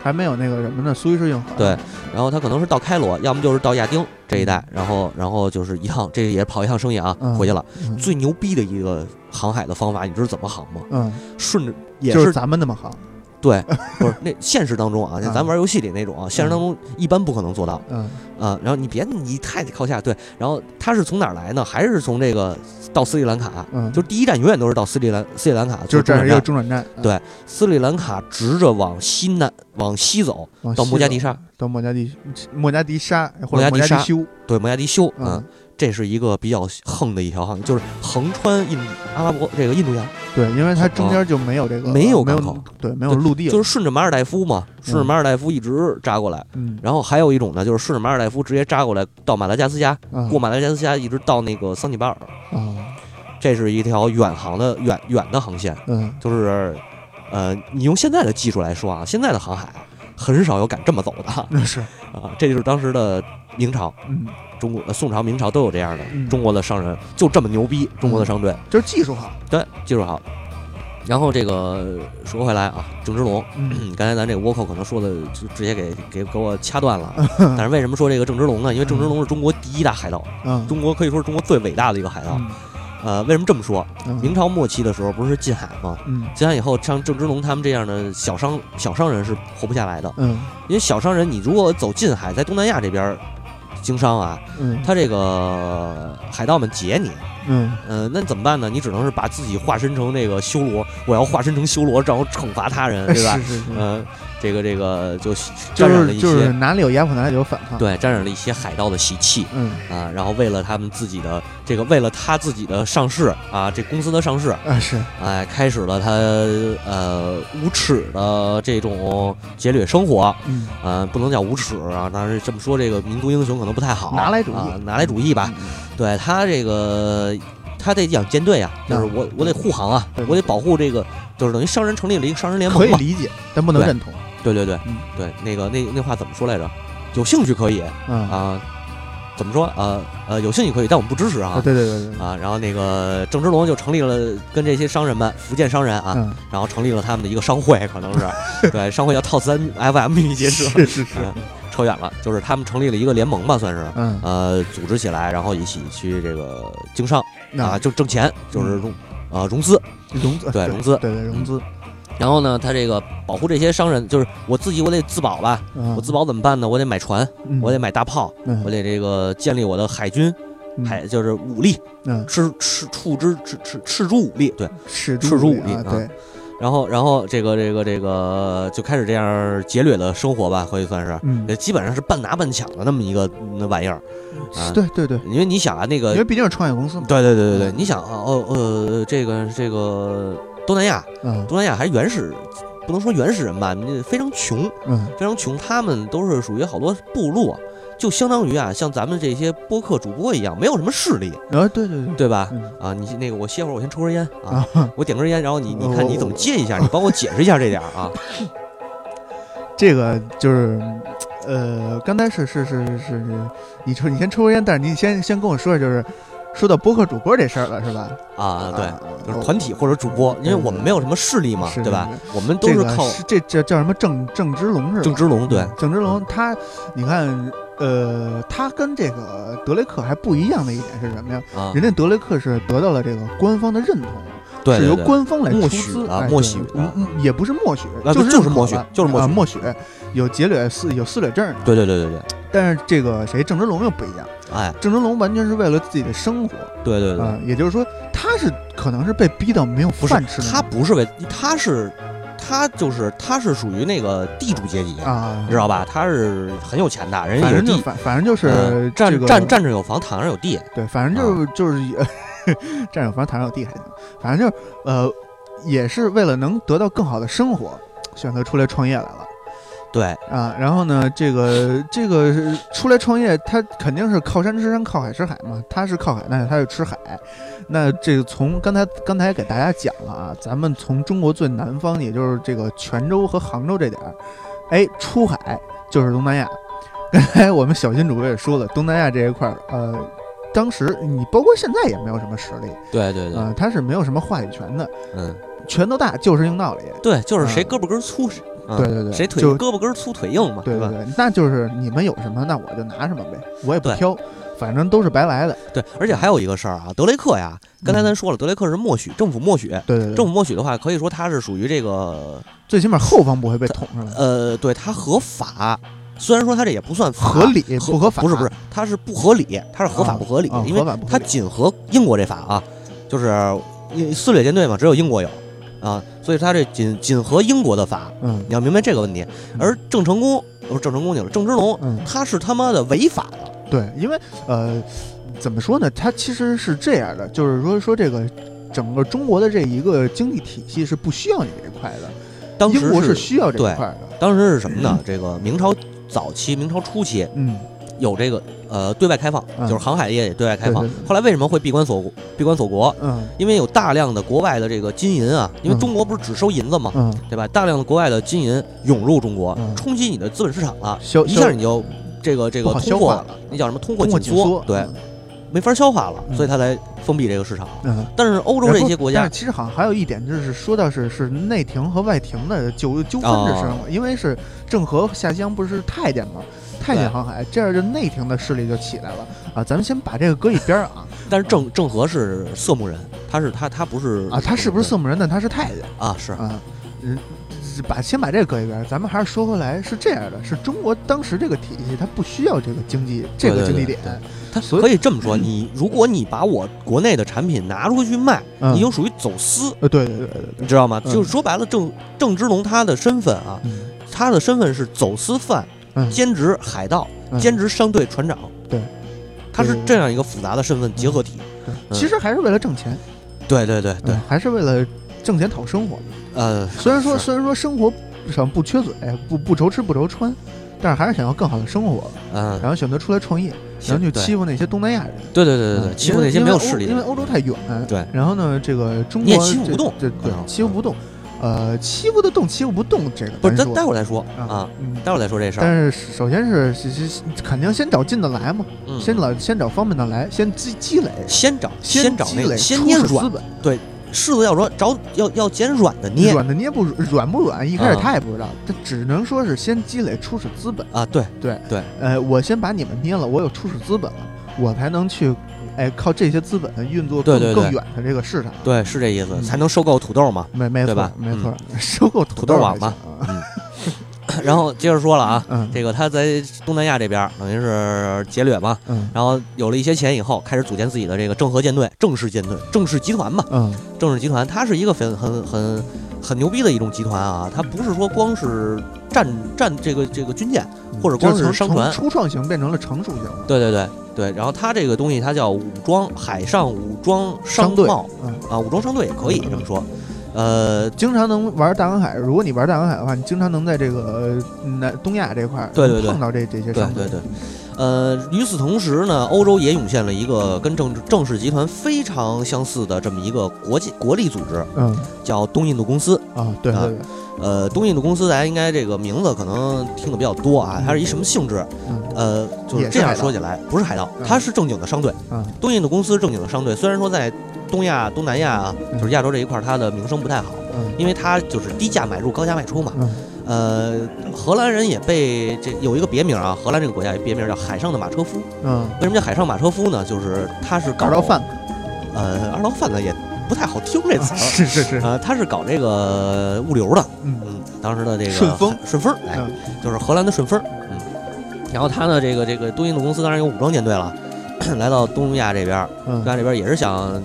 S1: 还没有那个什么呢？苏伊士运河。
S2: 对，然后他可能是到开罗，要么就是到亚丁这一带，然后然后就是一趟，这也跑一趟生意啊，回去了。最牛逼的一个航海的方法，你知道怎么航吗？
S1: 嗯，
S2: 顺着也
S1: 是咱们那么航。
S2: 对，不是那现实当中啊，像咱玩游戏里那种啊，现实当中一般不可能做到。
S1: 嗯
S2: 啊，然后你别你太靠下，对，然后他是从哪儿来呢？还是从这个到斯里兰卡？嗯，就第一站永远都是到斯里兰斯里兰卡，
S1: 就是
S2: 这
S1: 是一个中转站。
S2: 对，斯里兰卡直着往西南往西走，到莫加迪沙，
S1: 到莫加迪莫加迪沙，
S2: 莫加迪沙
S1: 修，
S2: 对，莫加迪修，嗯。这是一个比较横的一条航，就是横穿印阿拉伯这个印度洋。
S1: 对，因为它中间就没有这个
S2: 没有
S1: 港口，对，没有陆地，
S2: 就是顺着马尔代夫嘛，顺着马尔代夫一直扎过来。
S1: 嗯，
S2: 然后还有一种呢，就是顺着马尔代夫直接扎过来到马达加斯加，过马达加斯加一直到那个桑吉巴尔。
S1: 啊，
S2: 这是一条远航的远远的航线。
S1: 嗯，
S2: 就是呃，你用现在的技术来说啊，现在的航海很少有敢这么走的。
S1: 那 <laughs> 是
S2: 啊，这就是当时的明朝，
S1: 嗯，
S2: 中国、呃宋朝、明朝都有这样的中国的商人，就这么牛逼。中国的商队
S1: 就是技术好，
S2: 对，技术好。然后这个说回来啊，郑芝龙，<clears throat> 刚才咱这个倭寇可能说的就直接给给给我掐断了。<laughs> 但是为什么说这个郑芝龙呢？因为郑芝龙是中国第一大海盗，中国可以说是中国最伟大的一个海盗。呃，为什么这么说？明朝末期的时候不是禁海吗？禁海以后，像郑芝龙他们这样的小商小商人是活不下来的。
S1: 嗯，
S2: 因为小商人，你如果走近海，在东南亚这边经商啊，他这个海盗们劫你。
S1: 嗯
S2: 呃，那怎么办呢？你只能是把自己化身成那个修罗，我要化身成修罗，然后惩罚他人，对吧？
S1: 是是
S2: 这个这个就
S1: 沾
S2: 染了一些，
S1: 就是哪里有烟火哪里有反抗。
S2: 对，沾染了一些海盗的习气。
S1: 嗯
S2: 啊，然后为了他们自己的这个，为了他自己的上市啊，这公司的上市
S1: 啊是，
S2: 哎，开始了他呃无耻的这种劫掠生活。
S1: 嗯
S2: 呃，不能叫无耻啊，但是这么说这个民族英雄可能不太好。
S1: 拿来主义，
S2: 拿来主义吧。对他这个，他得养舰队啊，就是我我得护航啊，我得保护这个，就是等于商人成立了一个商人联盟
S1: 可以理解，但不能认同。
S2: 对对对，对那个那那话怎么说来着？有兴趣可以啊，怎么说？呃呃，有兴趣可以，但我们不支持啊。
S1: 对对对对
S2: 啊，然后那个郑芝龙就成立了跟这些商人们，福建商人啊，然后成立了他们的一个商会，可能是 <laughs> 对商会叫套三 FM 秘密结社。
S1: 是是是。
S2: 扯远了，就是他们成立了一个联盟吧，算是，
S1: 嗯，
S2: 呃，组织起来，然后一起去这个经商啊，就挣钱，就是融，呃，融资，
S1: 融资，
S2: 对，融资，
S1: 对对，融资。
S2: 然后呢，他这个保护这些商人，就是我自己，我得自保吧，我自保怎么办呢？我得买船，我得买大炮，我得这个建立我的海军，海就是武力，赤赤处之赤赤赤猪武力，对，
S1: 赤
S2: 赤猪武力，
S1: 对。
S2: 然后，然后这个这个这个就开始这样劫掠的生活吧，可以算是，
S1: 嗯，
S2: 基本上是半拿半抢的那么一个那玩意儿，啊，
S1: 对对对，
S2: 因为你想啊，那个，
S1: 因为毕竟是创业公司嘛，
S2: 对对对对对，你想啊，哦呃，这个这个东南亚，
S1: 嗯，
S2: 东南亚还原始，不能说原始人吧，非常穷，
S1: 嗯，
S2: 非常穷，他们都是属于好多部落。就相当于啊，像咱们这些播客主播一样，没有什么势力
S1: 啊，对对对，
S2: 对吧？啊，你那个我歇会儿，我先抽根烟啊，我点根烟，然后你你看你怎么接一下，你帮我解释一下这点啊。<laughs>
S1: 这个就是，呃，刚才是是是是是，你抽你先抽根烟，但是你先先跟我说，就是说到播客主播这事儿了，是吧？
S2: 啊，对，就是团体或者主播，因为我们没有什么势力嘛，
S1: 对
S2: 吧？我们都是靠
S1: 这这叫什么郑郑芝龙是吧？
S2: 郑芝龙对，
S1: 郑芝龙他，你看。呃，他跟这个德雷克还不一样的一点是什么呀？人家德雷克是得到了这个官方的认同，是由官方来出资
S2: 啊，默许，嗯
S1: 也不是默许，
S2: 就是
S1: 就是
S2: 默许，就是
S1: 默许。
S2: 默
S1: 许，有劫掠四有四掠证
S2: 对对对对对。
S1: 但是这个谁郑芝龙又不一样，
S2: 哎，
S1: 郑芝龙完全是为了自己的生活，
S2: 对对对，
S1: 也就是说他是可能是被逼到没有饭吃，
S2: 他不是为他是。他就是他是属于那个地主阶级
S1: 啊，你
S2: 知道吧？他是很有钱的，人家有地，
S1: 反反正就是
S2: 站站站着有房，躺着有地。
S1: 对，反正就是就是 <laughs> 站着有房，躺着有地还行。反正就是呃，也是为了能得到更好的生活，选择出来创业来了。
S2: 对
S1: 啊，然后呢，这个这个出来创业，他肯定是靠山吃山，靠海吃海嘛。他是靠海，那他就吃海。那这个从刚才刚才给大家讲了啊，咱们从中国最南方，也就是这个泉州和杭州这点儿，哎，出海就是东南亚。刚才我们小新主播也说了，东南亚这一块儿，呃，当时你包括现在也没有什么实力。
S2: 对对对，
S1: 啊，他是没有什么话语权的。
S2: 嗯，
S1: 拳头大就是硬道理。
S2: 对，就是谁胳膊根粗。
S1: 对对对，
S2: 谁腿胳膊根粗腿硬嘛？
S1: 对吧对，那就是你们有什么，那我就拿什么呗，我也不挑，反正都是白来的。
S2: 对，而且还有一个事儿啊，德雷克呀，刚才咱说了，德雷克是默许，政府默许。
S1: 对对对，
S2: 政府默许的话，可以说他是属于这个，
S1: 最起码后方不会被捅上来。
S2: 呃，对他合法，虽然说他这也不算
S1: 合理，不合法。
S2: 不是不是，他是不合理，他是合法不合理，因为他仅合英国这法啊，就是四列舰队嘛，只有英国有。啊，所以他这仅仅合英国的法，
S1: 嗯，
S2: 你要明白这个问题。而郑成功不是郑成功去了，郑芝龙，他是他妈的违法的。
S1: 对，因为呃，怎么说呢？他其实是这样的，就是说说这个整个中国的这一个经济体系是不需要你这块的，
S2: 当时
S1: 是需要这块的。
S2: 当时是什么呢？这个明朝早期、明朝初期，
S1: 嗯，
S2: 有这个呃对外开放，就是航海业也对外开放。后来为什么会闭关锁闭关锁国？
S1: 嗯，
S2: 因为有大量的国外的这个金银啊，因为中国不是只收银子嘛，
S1: 嗯，
S2: 对吧？大量的国外的金银涌入中国，冲击你的资本市场了，一下你就这个这个通货，那叫什么通货紧缩？对。没法消化了，所以他才封闭这个市场。
S1: 嗯，
S2: 但是欧洲这些国家，
S1: 其实好像还有一点，就是说到是是内廷和外廷的纠纠纷的事嘛。因为是郑和下乡不是太监嘛，太监航海，这样就内廷的势力就起来了啊。咱们先把这个搁一边啊。<laughs>
S2: 但是郑郑和是色目人，他是他他不是
S1: 啊，他是不是色目人？但他是太监
S2: 啊，是
S1: 啊，嗯。把先把这个搁一边，咱们还是说回来，是这样的，是中国当时这个体系，它不需要这个经济这个经济点，
S2: 它可以这么说，<laughs> 你如果你把我国内的产品拿出去卖，你就属于走私，
S1: 呃，对对对对，
S2: 你知道吗？就是说白了，郑郑芝龙他的身份啊，他的身份是走私犯、兼职海盗、兼职商队船长，
S1: 对，
S2: 他是这样一个复杂的身份结合体，
S1: 其实还是为了挣钱，
S2: 对对对对，
S1: 还是为了挣钱讨生活。
S2: 呃，<laughs>
S1: 虽然说虽然说生活上不缺嘴，不不愁吃不愁穿，但是还是想要更好的生活，
S2: 嗯，
S1: 然后选择出来创业，然后去欺负那些东南亚人，
S2: 对。对对对对，欺负那些没有势力，
S1: 因为欧洲太远，
S2: 对，
S1: 然后呢，这个中国
S2: 也欺负不动，
S1: 对对，欺负不动，呃，欺负得动，欺负不动，这个
S2: 不是，咱待会儿再说啊，待会儿再说这事儿。
S1: 但是首先是肯定先找近的来嘛，先找先找方便的来，先积积累，
S2: 先找
S1: 先
S2: 找那
S1: 个
S2: 先捏软，对。柿子要说找要要捡软的捏，
S1: 软的捏不软不软，一开始他也不知道，他只能说是先积累初始资本。
S2: 啊，对
S1: 对
S2: 对，
S1: 呃，我先把你们捏了，我有初始资本了，我才能去，哎，靠这些资本运作更更远的这个市场，
S2: 对，是这意思，才能收购土豆嘛，
S1: 没没
S2: 错
S1: 没错，收购土
S2: 豆网嘛。<clears throat> 然后接着说了啊，
S1: 嗯，
S2: 这个他在东南亚这边等于是劫掠嘛，
S1: 嗯，
S2: 然后有了一些钱以后，开始组建自己的这个郑和舰队、郑氏舰队、郑氏集团嘛，
S1: 嗯，
S2: 郑氏集团它是一个很很很很牛逼的一种集团啊，它不是说光是战战这个这个军舰或者光是商船，
S1: 初创型变成了成熟型，
S2: 对对对对，然后它这个东西它叫武装海上武装商贸，啊，武装商队也可以这么说。呃，
S1: 经常能玩大航海。如果你玩大航海的话，你经常能在这个南东亚这块儿
S2: 对对对
S1: 碰到这这些
S2: 商对对对。呃，与此同时呢，欧洲也涌现了一个跟正正氏集团非常相似的这么一个国际国力组织，
S1: 嗯，
S2: 叫东印度公司
S1: 啊。对对对。
S2: 呃，东印度公司大家应该这个名字可能听的比较多啊。它是一什么性质？呃，就是这样说起来，不是海盗，他是正经的商队。
S1: 嗯，
S2: 东印度公司正经的商队，虽然说在。东亚、东南亚啊，就是亚洲这一块，它的名声不太好，因为它就是低价买入、高价卖出嘛。呃，荷兰人也被这有一个别名啊，荷兰这个国家别名叫“海上的马车夫”。
S1: 嗯，
S2: 为什么叫海上马车夫呢？就是他是搞
S1: 二道贩子。
S2: 呃，二道贩子也不太好听这词儿。
S1: 是是是。
S2: 啊，他是搞这个物流的。
S1: 嗯
S2: 嗯，当时的这个
S1: 顺丰，
S2: 顺丰，哎，就是荷兰的顺丰。嗯，然后他呢，这个这个东印度公司当然有武装舰队了，来到东亚这边，东亚这边也是想。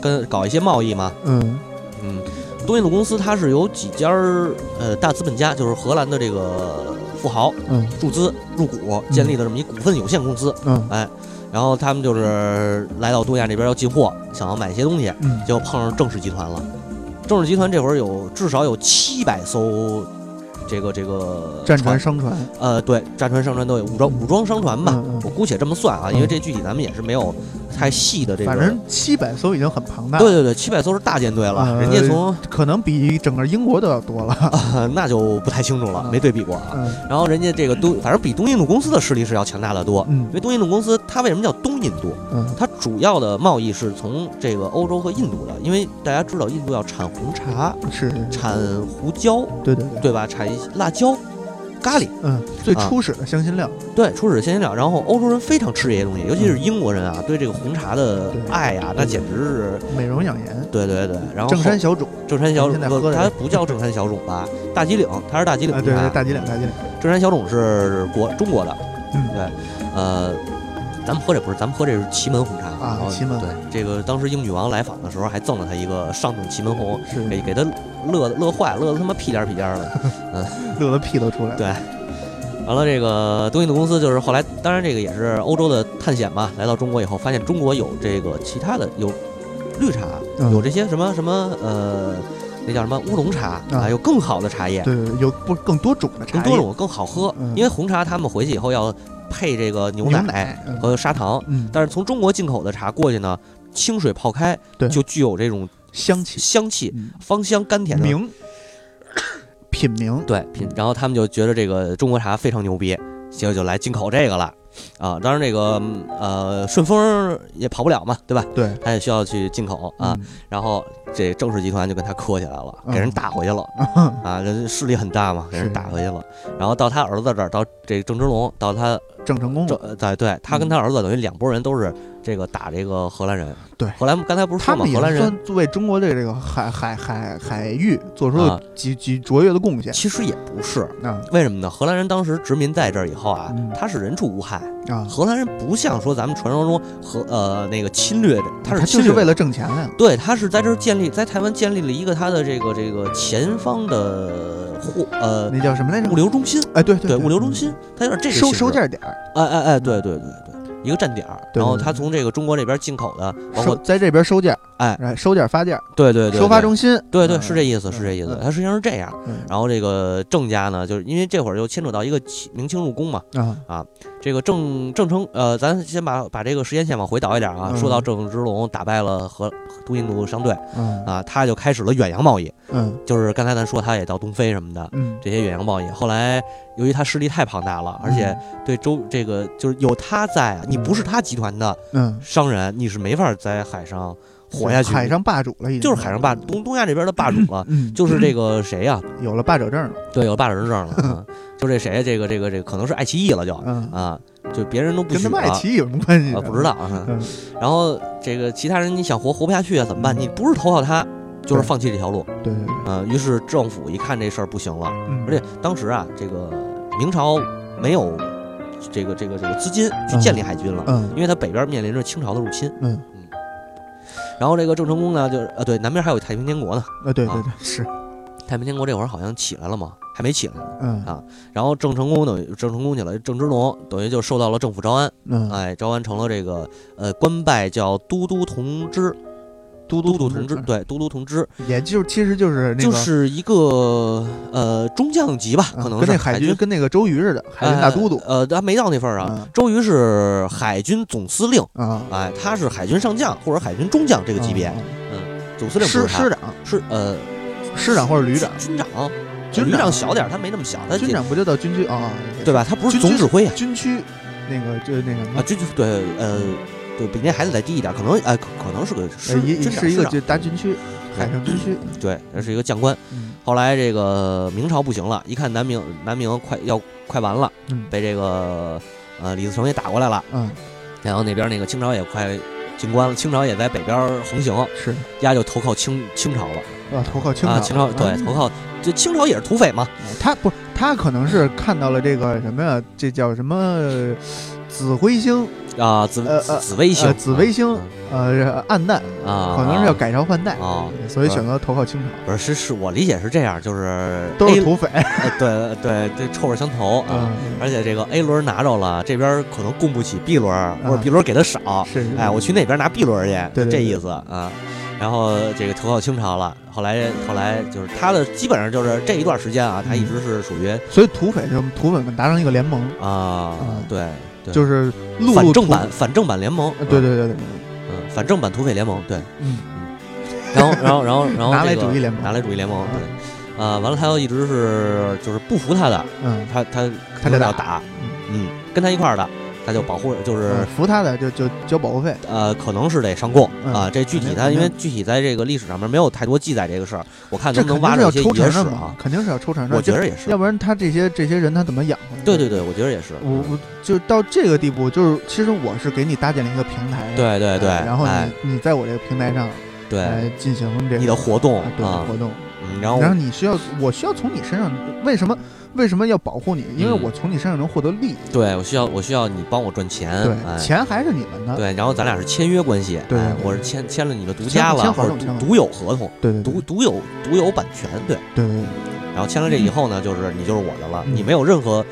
S2: 跟搞一些贸易嘛，
S1: 嗯
S2: 嗯，东印度公司它是有几家儿呃大资本家，就是荷兰的这个富豪，
S1: 嗯，
S2: 注资入股建立的这么一股份有限公司，
S1: 嗯，
S2: 哎，然后他们就是来到东亚这边要进货，想要买一些东西，
S1: 嗯，
S2: 结果碰上郑氏集团了。郑氏集团这会儿有至少有七百艘这个这个
S1: 战船商船，
S2: 呃，对，战船商船都有武装武装商船吧，我姑且这么算啊，因为这具体咱们也是没有。太细的这个，
S1: 反正七百艘已经很庞大。
S2: 对对对，七百艘是大舰队了，人家从
S1: 可能比整个英国都要多了，<laughs>
S2: 那就不太清楚了，没对比过啊。然后人家这个东，反正比东印度公司的势力是要强大的多。
S1: 嗯，
S2: 因为东印度公司它为什么叫东印度？
S1: 嗯，
S2: 它主要的贸易是从这个欧洲和印度的，因为大家知道印度要产红茶，
S1: 是
S2: 产胡椒，
S1: 对对对，
S2: 对吧？产辣椒。咖喱，
S1: 嗯，最初始的香辛料，
S2: 对，初始的香辛料。然后欧洲人非常吃这些东西，尤其是英国人啊，对这个红茶的爱呀，那简直是
S1: 美容养颜。
S2: 对对对，然后
S1: 正山小种，
S2: 正山小种，它不叫正山小种吧？大吉岭，它是大吉岭
S1: 对对，大吉岭，大吉岭。
S2: 正山小种是国中国的，
S1: 嗯，
S2: 对，呃。咱们喝这不是，咱们喝这是祁门红茶
S1: 啊。祁门
S2: 对，这个当时英女王来访的时候还赠了他一个上等祁门红，
S1: 是
S2: 给给他乐乐坏，乐得他妈屁颠屁颠的，<laughs> 嗯，
S1: 乐得屁都出来了。
S2: 对，完了这个东印度公司就是后来，当然这个也是欧洲的探险嘛，来到中国以后发现中国有这个其他的有绿茶，有这些什么什么呃那叫什么乌龙茶啊，有更好的茶叶，
S1: 对对，有不更多种的茶，
S2: 更多种更好喝。因为红茶他们回去以后要配这个
S1: 牛
S2: 奶和砂糖，但是从中国进口的茶过去呢，清水泡开，就具有这种
S1: 香气，
S2: 香气芳香甘甜的
S1: 名品名，
S2: 对品。然后他们就觉得这个中国茶非常牛逼，结果就来进口这个了。啊，当然这个呃顺丰也跑不了嘛，对吧？
S1: 对，
S2: 他也需要去进口啊。然后这郑氏集团就跟他磕起来了，给人打回去了啊，这势力很大嘛，给人打回去了。然后到他儿子这儿，到这郑芝龙，到他
S1: 郑成功，
S2: 对对，他跟他儿子等于两拨人都是。这个打这个荷兰人，
S1: 对
S2: 荷兰刚才不是说吗？荷兰人
S1: 为中国的这个海海海海域做出了极极卓越的贡献。
S2: 其实也不是，为什么呢？荷兰人当时殖民在这儿以后啊，他是人畜无害
S1: 啊。
S2: 荷兰人不像说咱们传说中和呃那个侵略者，他是
S1: 就是为了挣钱呀。
S2: 对，他是在这儿建立，在台湾建立了一个他的这个这个前方的货呃
S1: 那叫什么来着？
S2: 物流中心。
S1: 哎，对
S2: 对，物流中心，他有点这个
S1: 收收件点。
S2: 哎哎哎，对对对对。一个站点儿，然后他从这个中国这边进口的，包括
S1: 在这边收件，
S2: 哎，
S1: 收件发件，
S2: 对对对，
S1: 收发中心，
S2: 对对是这意思，是这意思。他实际上是这样。然后这个郑家呢，就是因为这会儿又牵扯到一个明清入宫嘛，啊啊，这个郑郑成，呃，咱先把把这个时间线往回倒一点啊，说到郑芝龙打败了和东印度商队，啊，他就开始了远洋贸易，
S1: 嗯，
S2: 就是刚才咱说他也到东非什么的，
S1: 嗯，
S2: 这些远洋贸易，后来。由于他势力太庞大了，而且对周这个就是有他在啊，你不是他集团的商人，你是没法在海上活下去。
S1: 海上霸主了，已经
S2: 就是海上霸东东亚这边的霸主了，<laughs> 就是这个谁呀？
S1: 有了霸者证了，
S2: 对，有霸者证了，<laughs> 就这谁？这个这个这个可能是爱奇艺了，就啊，就别人都不
S1: 跟他们爱奇艺有什么关系？
S2: 不知道啊。<laughs> 然后这个其他人你想活活不下去啊？怎么办？你不是投靠他。就是放弃这条路，
S1: 对对对，
S2: 呃，于是政府一看这事儿不行了，而且当时啊，这个明朝没有这个这个这个资金去建立海军了，
S1: 嗯，
S2: 因为它北边面临着清朝的入侵，
S1: 嗯
S2: 嗯，然后这个郑成功呢，就是呃，对，南边还有太平天国呢，
S1: 呃，对对对，是
S2: 太平天国这会儿好像起来了嘛，还没起来，
S1: 嗯
S2: 啊，然后郑成功等于郑成功去了，郑芝龙等于就受到了政府招安，
S1: 嗯，
S2: 哎，招安成了这个呃官拜叫都督同知。都
S1: 督
S2: 同志，对，都督同志，
S1: 也就是其实就是那
S2: 个，就是一个呃中将级吧，可能是
S1: 跟那海军跟那个周瑜似的，海军大都督。
S2: 呃，他没到那份儿啊。周瑜是海军总司令啊，哎，他是海军上将或者海军中将这个级别。嗯，总司令
S1: 师师长
S2: 是呃
S1: 师长或者旅长，
S2: 军长，军长小点儿，他没那么小，他
S1: 军长不就到军区啊？
S2: 对吧？他不是总指挥啊，
S1: 军区那个就是那什么
S2: 啊，军区对呃。对比那孩子再低一点，可能哎，可能是个师，
S1: 是一个就大军区，海上军区。
S2: 对，那是一个将官。后来这个明朝不行了，一看南明南明快要快完了，被这个呃李自成也打过来了。
S1: 嗯，
S2: 然后那边那个清朝也快进关了，清朝也在北边横行，
S1: 是，
S2: 家就投靠清清朝了。
S1: 啊，投靠清朝。
S2: 啊，清朝对，投靠这清朝也是土匪嘛。
S1: 他不，他可能是看到了这个什么呀？这叫什么？紫彗星。
S2: 啊，紫紫微星，
S1: 紫微星，呃，暗淡
S2: 啊，
S1: 可能是要改朝换代
S2: 啊，
S1: 所以选择投靠清朝。
S2: 不是，是是我理解是这样，就是
S1: 都是土匪，
S2: 对对对，臭味相投啊。而且这个 A 轮拿着了，这边可能供不起 B 轮，或者 B 轮给的少，
S1: 是
S2: 哎，我去那边拿 B 轮去，
S1: 对
S2: 这意思啊。然后这个投靠清朝了，后来后来就是他的基本上就是这一段时间啊，他一直是属于，
S1: 所以土匪就土匪们达成一个联盟
S2: 啊，对。
S1: 就是
S2: 反正版反正版联盟，
S1: 对对对对，
S2: 嗯，反正版土匪联盟，对，嗯。嗯，然后然后然后然后 <laughs>
S1: 拿来主义联盟，
S2: 拿来主义联盟，对，啊，完了他又一直是就是不服他的，
S1: 嗯，
S2: 他他
S1: 他就
S2: 要打，嗯，跟他一块儿的。他就保护，就是
S1: 服他的就就交保护费，
S2: 呃，可能是得上供啊。这具体他因为具体在这个历史上面没有太多记载这个事儿，我看能不能挖出一些野史啊？
S1: 肯定是要抽成
S2: 的，我觉得也是，
S1: 要不然他这些这些人他怎么养活？
S2: 对对对，我觉得也是。
S1: 我我就到这个地步，就是其实我是给你搭建了一个平台，
S2: 对对对，
S1: 然后你你在我这个平台上
S2: 对
S1: 进行这个
S2: 你的活动
S1: 对活动，
S2: 然后
S1: 然后你需要我需要从你身上为什么？为什么要保护你？因为我从你身上能获得利益。
S2: 对，我需要我需要你帮我赚钱。
S1: 对，钱还是你们的。
S2: 对，然后咱俩是签约关系。
S1: 对，
S2: 我是签签了你的独家了，或者独有合同。
S1: 对对，
S2: 独独有独有版权。对
S1: 对对。
S2: 然后签了这以后呢，就是你就是我的了，你没有任何，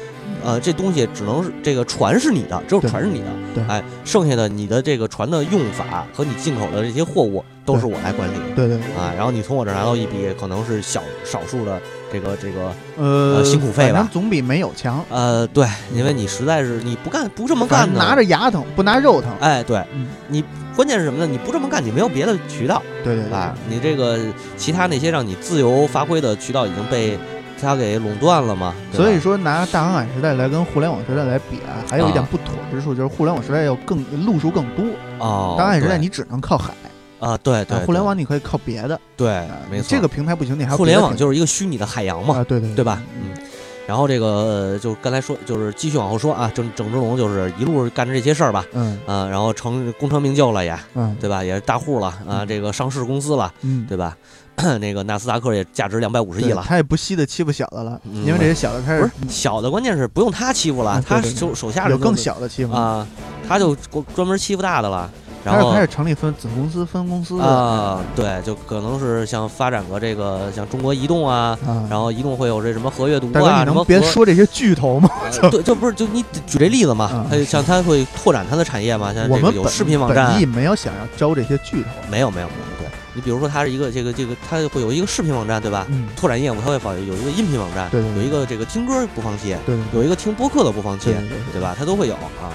S2: 呃，这东西只能是这个船是你的，只有船是你的。
S1: 对。
S2: 哎，剩下的你的这个船的用法和你进口的这些货物。都是我来管理。
S1: 对对
S2: 啊，然后你从我这儿拿到一笔，可能是小少数的这个这个
S1: 呃
S2: 辛苦费吧，
S1: 总比没有强。
S2: 呃，对，因为你实在是你不干不这么干，
S1: 拿着牙疼不拿肉疼。
S2: 哎，对，你关键是什么呢？你不这么干，你没有别的渠道。
S1: 对对
S2: 啊，你这个其他那些让你自由发挥的渠道已经被。他给垄断了嘛？
S1: 所以说拿大航海时代来跟互联网时代来比啊，还有一点不妥之处，就是互联网时代要更路数更多
S2: 哦。
S1: 大航海时代你只能靠海
S2: 啊，对对。
S1: 互联网你可以靠别的，
S2: 对，没错。
S1: 这个平台不行，你还
S2: 互联网就是一个虚拟的海洋嘛？
S1: 啊，对对
S2: 对吧？嗯。然后这个就刚才说，就是继续往后说啊，郑郑芝龙就是一路干着这些事儿吧，
S1: 嗯
S2: 啊，然后成功成名就了也，
S1: 嗯，
S2: 对吧？也是大户了啊，这个上市公司了，
S1: 嗯，
S2: 对吧？<clears throat> 那个纳斯达克也价值两百五十亿了，
S1: 他也不惜的欺负小的了，因为这些小的开始
S2: 不是小的，关键是不用他欺负了，他手手下
S1: 有更小的欺负
S2: 啊，他就专门欺负大的了。然后
S1: 开始成立分子公司、分公司
S2: 啊，对，就可能是像发展个这个像中国移动啊，然后移动会有这什么和阅读啊，
S1: 什么别说这些巨头吗？
S2: 对，就不是就你举这例子嘛，他像它会拓展它的产业嘛，像这个有视频网站，
S1: 没有想要招这些巨头，
S2: 没有没有没有，对你比如说它是一个这个这个它会有一个视频网站对吧？拓展业务它会保有一个音频网站，
S1: 对，
S2: 有一个这个听歌播放器，
S1: 对，
S2: 有一个听播客的播放器，对吧？它都会有啊。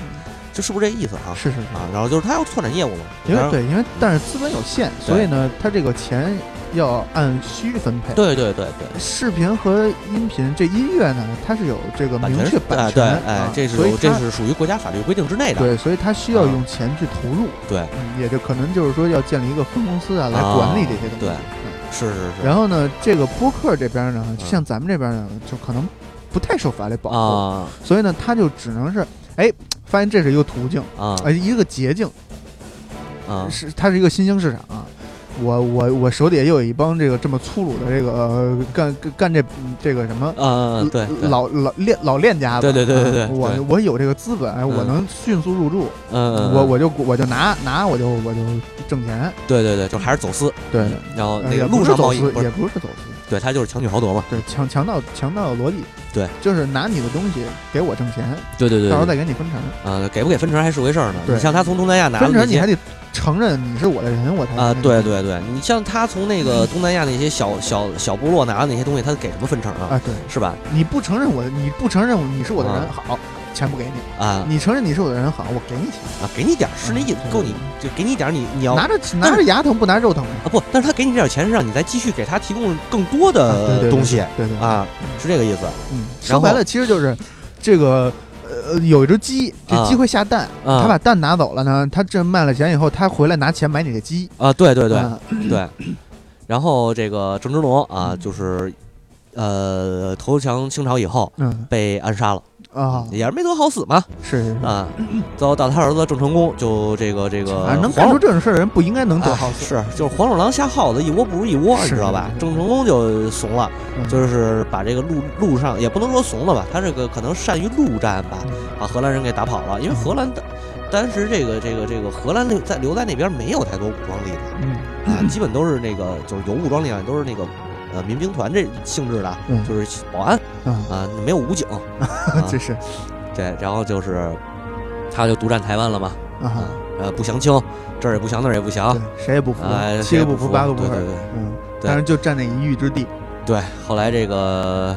S2: 这是不是这意思啊？
S1: 是是
S2: 啊，然后就是他要拓展业务嘛，
S1: 因为对，因为但是资本有限，所以呢，他这个钱要按需分配。
S2: 对对对对，
S1: 视频和音频这音乐呢，它是有这个明确版
S2: 权，对，哎，这是这是属于国家法律规定之内的。
S1: 对，所以他需要用钱去投入。
S2: 对，
S1: 也就可能就是说要建立一个分公司啊，来管理这些东西。
S2: 对，是是是。
S1: 然后呢，这个播客这边呢，就像咱们这边呢，就可能不太受法律保护，所以呢，他就只能是哎。发现这是一个途径
S2: 啊，
S1: 呃，一个捷径
S2: 啊，
S1: 是它是一个新兴市场啊。我我我手底下又有一帮这个这么粗鲁的这个干干这这个什么
S2: 啊，对，
S1: 老老练老练家子，
S2: 对对对对对，
S1: 我我有这个资本，我能迅速入驻，
S2: 嗯，
S1: 我我就我就拿拿我就我就挣钱，
S2: 对对对，就还是走私，
S1: 对，
S2: 然后那个路上贸易
S1: 也不是走私。
S2: 对他就是强取豪夺嘛，
S1: 对强强盗强盗的逻辑，
S2: 对，
S1: 就是拿你的东西给我挣钱，
S2: 对对对，
S1: 到时候再给你分成，
S2: 啊，给不给分成还是回事儿呢。
S1: 你，
S2: 像他从东南亚拿
S1: 分成，你还得承认你是我的人，我才
S2: 啊，对对对，你像他从那个东南亚那些小小小部落拿的那些东西，他给什么分成啊？
S1: 啊，对，
S2: 是吧？
S1: 你不承认我，你不承认你是我的人，好。钱不给你
S2: 啊！
S1: 你承认你是我的人好，我给你钱
S2: 啊，给你点是那意思，够你就给你点你你要
S1: 拿着拿着牙疼不拿肉疼
S2: 啊不，但是他给你这点钱是让你再继续给他提供更多的东西，
S1: 对对
S2: 啊，是这个意思。
S1: 嗯，说白了其实就是这个呃有一只鸡，这鸡会下蛋，他把蛋拿走了呢，他这卖了钱以后，他回来拿钱买你的鸡
S2: 啊，对对对对。然后这个郑芝龙啊，就是呃投降清朝以后，
S1: 嗯，
S2: 被暗杀了。
S1: 啊，
S2: 也是没得好死嘛，
S1: 是
S2: 啊，最后到他儿子郑成功，就这个这个，
S1: 能干出这种事儿的人不应该能得好
S2: 死，是就是黄鼠狼下耗子，一窝不如一窝，你知道吧？郑成功就怂了，就是把这个路路上也不能说怂了吧，他这个可能善于陆战吧，把荷兰人给打跑了，因为荷兰的当时这个这个这个荷兰留在留在那边没有太多武装力量，啊，基本都是那个就是有武装力量都是那个。呃，民兵团这性质的，就是保安啊，没有武警，<laughs> 啊。
S1: 这是 <laughs>
S2: 对，然后就是他就独占台湾了嘛，
S1: 啊，
S2: 呃，不降清，这儿也不降，那儿也不降，
S1: 谁也不服，七个不服八个不服，对对嗯，但是就占那一隅之地，
S2: 对，后来这个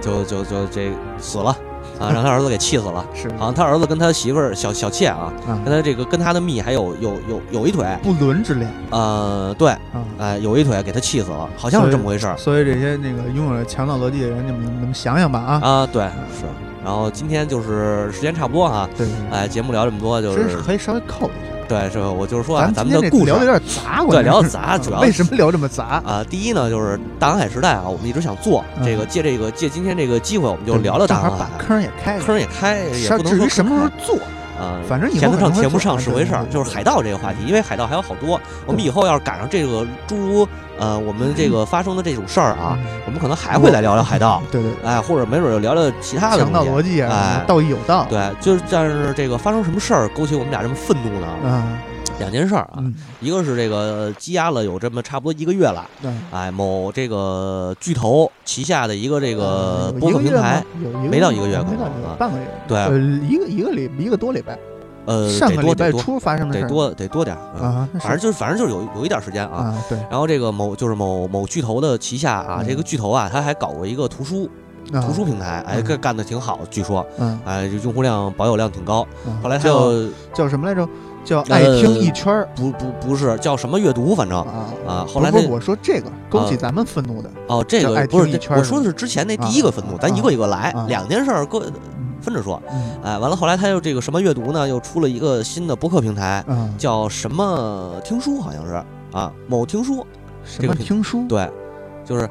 S2: 就就就这死了。啊，让他儿子给气死了。
S1: 是，
S2: 好像他儿子跟他媳妇儿小小妾啊，跟他这个跟他的蜜还有有有有一腿
S1: 不伦之恋。
S2: 呃，对，哎，有一腿给他气死了，好像是这么回事儿。
S1: 所以这些那个拥有强盗逻辑的人，你们你们想想吧啊。
S2: 啊，对，是。然后今天就是时间差不多哈，
S1: 对，
S2: 哎，节目聊这么多，就是
S1: 可以稍微扣一下。
S2: 对，是吧，我就是说啊，
S1: 咱
S2: 们的故事
S1: 聊的有点杂，
S2: 对，聊的杂，主要
S1: 为什么聊这么杂
S2: 啊？第一呢，就是大航海时代啊，我们一直想做这个，借这个借今天这个机会，我们就聊聊大航海，
S1: 坑也开，
S2: 坑也开，也不能
S1: 至于什么时候做。
S2: 啊，
S1: 反正
S2: 填得上填不上是回事儿，就是海盗这个话题，因为海盗还有好多。我们以后要是赶上这个诸如呃我们这个发生的这种事儿啊，我们可能还会来聊聊海盗。
S1: 对对，
S2: 哎，或者没准就聊聊其他的
S1: 强盗逻辑
S2: 啊，哎，
S1: 道义有道。
S2: 对，就是但是这个发生什么事儿勾起我们俩这么愤怒呢？
S1: 嗯。
S2: 两件事儿啊，一个是这个积压了有这么差不多一个月了，哎，某这个巨头旗下的一个这个播客平台，没到一个月，可能
S1: 半个月，
S2: 对，
S1: 一个一个礼一个多礼拜，
S2: 呃，
S1: 上个礼拜
S2: 多
S1: 初发生的
S2: 得多得多点儿
S1: 啊，
S2: 反正就是反正就是有有一点时间啊。
S1: 对。
S2: 然后这个某就是某某巨头的旗下啊，这个巨头啊，他还搞过一个图书图书平台，哎，干干的挺好，据说，
S1: 嗯，
S2: 哎，用户量保有量挺高。后来
S1: 叫叫什么来着？叫爱听一圈儿？
S2: 不不不是，叫什么阅读？反正
S1: 啊
S2: 啊。后来
S1: 不是我说这个勾起咱们愤怒的
S2: 哦，这个不是我说的是之前那第一个愤怒，咱一个一个来，两件事儿各。分着说，哎，完了，后来他又这个什么阅读呢？又出了一个新的博客平台，叫什么听书，好像是啊，某听书，
S1: 什么听书？
S2: 对，就是。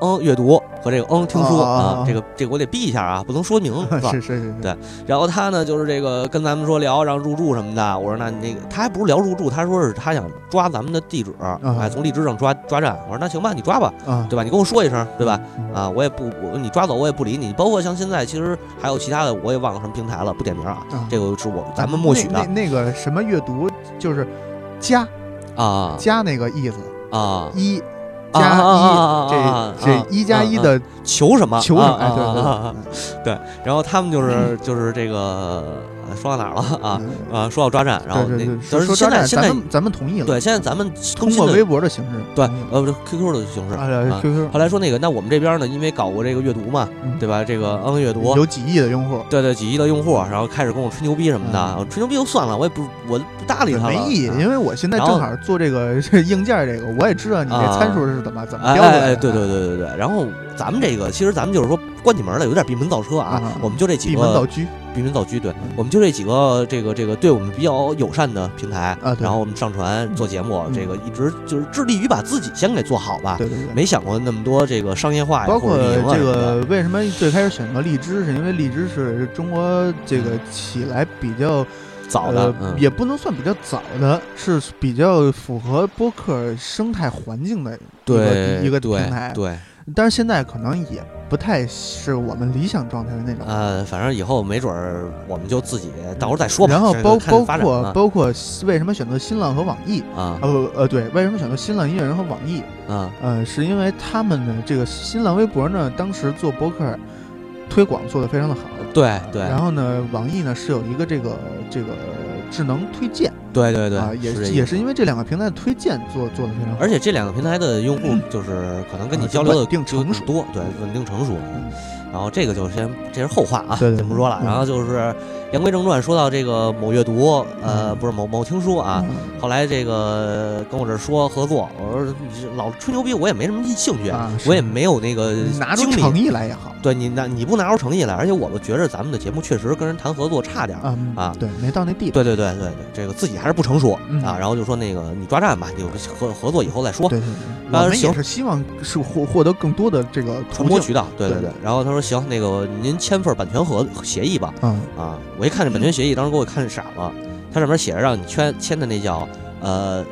S2: 嗯，阅读和这个嗯听书啊，这个这个我得逼一下啊，不能说明 <laughs> 是吧？
S1: 是是是。
S2: 对，然后他呢就是这个跟咱们说聊然后入住什么的，我说那那个他还不是聊入住，他说是他想抓咱们的地址，哎，从荔枝上抓抓站。我说那行吧，你抓吧，对吧？你跟我说一声，对吧？啊，我也不我你抓走我也不理你。包括像现在其实还有其他的，我也忘了什么平台了，不点名啊。这个是我咱们默许的。
S1: 那那个什么阅读就是加
S2: 啊
S1: 加那个意思
S2: 啊
S1: 一。加一，这这一加一的
S2: 求什么？
S1: 求什么？
S2: 对对，然后他们就是就是这个。说到哪儿了啊？啊，说到抓战，然后那就是现在现在
S1: 咱们同意了。
S2: 对，现在咱们
S1: 通过微博的形式，
S2: 对，呃，不是 QQ 的形式
S1: 啊。QQ。
S2: 后来说那个，那我们这边呢，因为搞过这个阅读嘛，对吧？这个嗯阅读
S1: 有几亿的用户，
S2: 对对，几亿的用户，然后开始跟我吹牛逼什么的，吹牛逼就算了，我也不我不搭理他，
S1: 没意义。因为我现在正好做这个硬件这个，我也知道你这参数是怎么怎么标的。
S2: 哎，对对对对对。然后咱们这个其实咱们就是说关起门来有点闭门造车啊，我们就这几个
S1: 闭门造车。
S2: 闭门造车，对，我们就这几个这个这个对我们比较友善的平台，然后我们上传做节目，这个一直就是致力于把自己先给做好吧，
S1: 对对对，
S2: 没想过那么多这个商业化呀，
S1: 包括这个为什么最开始选择荔枝，是因为荔枝是中国这个起来比较
S2: 早的，
S1: 也不能算比较早的，是比较符合播客生态环境的一个一个平台，
S2: 对。
S1: 但是现在可能也不太是我们理想状态的那种。
S2: 呃，反正以后没准儿我们就自己到时候再说吧。
S1: 然后包包括包括为什么选择新浪和网易啊？呃呃，对，为什么选择新浪音乐人和网易
S2: 啊？
S1: 呃，是因为他们的这个新浪微博呢，当时做博客推广做得非常的好。
S2: 对对。
S1: 然后呢，网易呢是有一个这个这个智能推荐。
S2: 对对对，
S1: 也也是因为这两个平台的推荐做做的非常好，
S2: 而且这两个平台的用户就是可能跟你交流的
S1: 定成熟
S2: 多，对，稳定成熟。然后这个就先这是后话啊，
S1: 对对
S2: 不说了。然后就是言归正传，说到这个某阅读，呃，不是某某听书啊。后来这个跟我这说合作，我说你老吹牛逼，我也没什么兴趣，我也没有那个
S1: 拿出诚意来也好。
S2: 对你拿你不拿出诚意来，而且我们觉着咱们的节目确实跟人谈合作差点啊，
S1: 对，没到那地步。
S2: 对对对对对，这个自己还是不成熟啊。然后就说那个你抓战吧，你合合作以后再说。
S1: 对对对，我们也是希望是获获得更多的这个
S2: 传播渠道。对
S1: 对
S2: 对，然后他说行，那个您签份版权合协议吧。
S1: 嗯
S2: 啊，我一看这版权协议，当时给我看傻了，它上面写着让你签签的那叫呃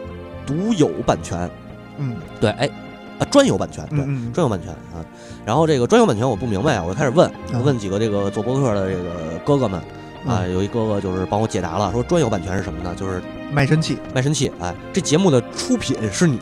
S2: 独有版权。
S1: 嗯，
S2: 对，哎。啊，专有版权，对，专有版权啊。然后这个专有版权我不明白啊，我就开始问，问几个这个做博客的这个哥哥们啊，有一哥哥就是帮我解答了，说专有版权是什么呢？就是
S1: 卖身契，
S2: 卖身契。哎，这节目的出品是你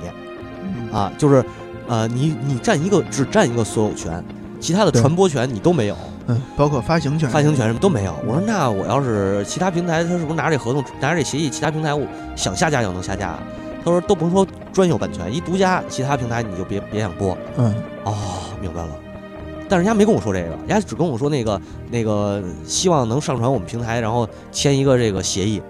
S2: 啊，就是呃，你你占一个只占一个所有权，其他的传播权你都没有，
S1: 嗯，包括发行权、
S2: 发行权什么都没有。我说那我要是其他平台，他是不是拿着这合同，拿着这协议，其他平台我想下架就能下架？他说都甭说专有版权，一独家，其他平台你就别别想播。
S1: 嗯，
S2: 哦，明白了。但是人家没跟我说这个，人家只跟我说那个那个希望能上传我们平台，然后签一个这个协议。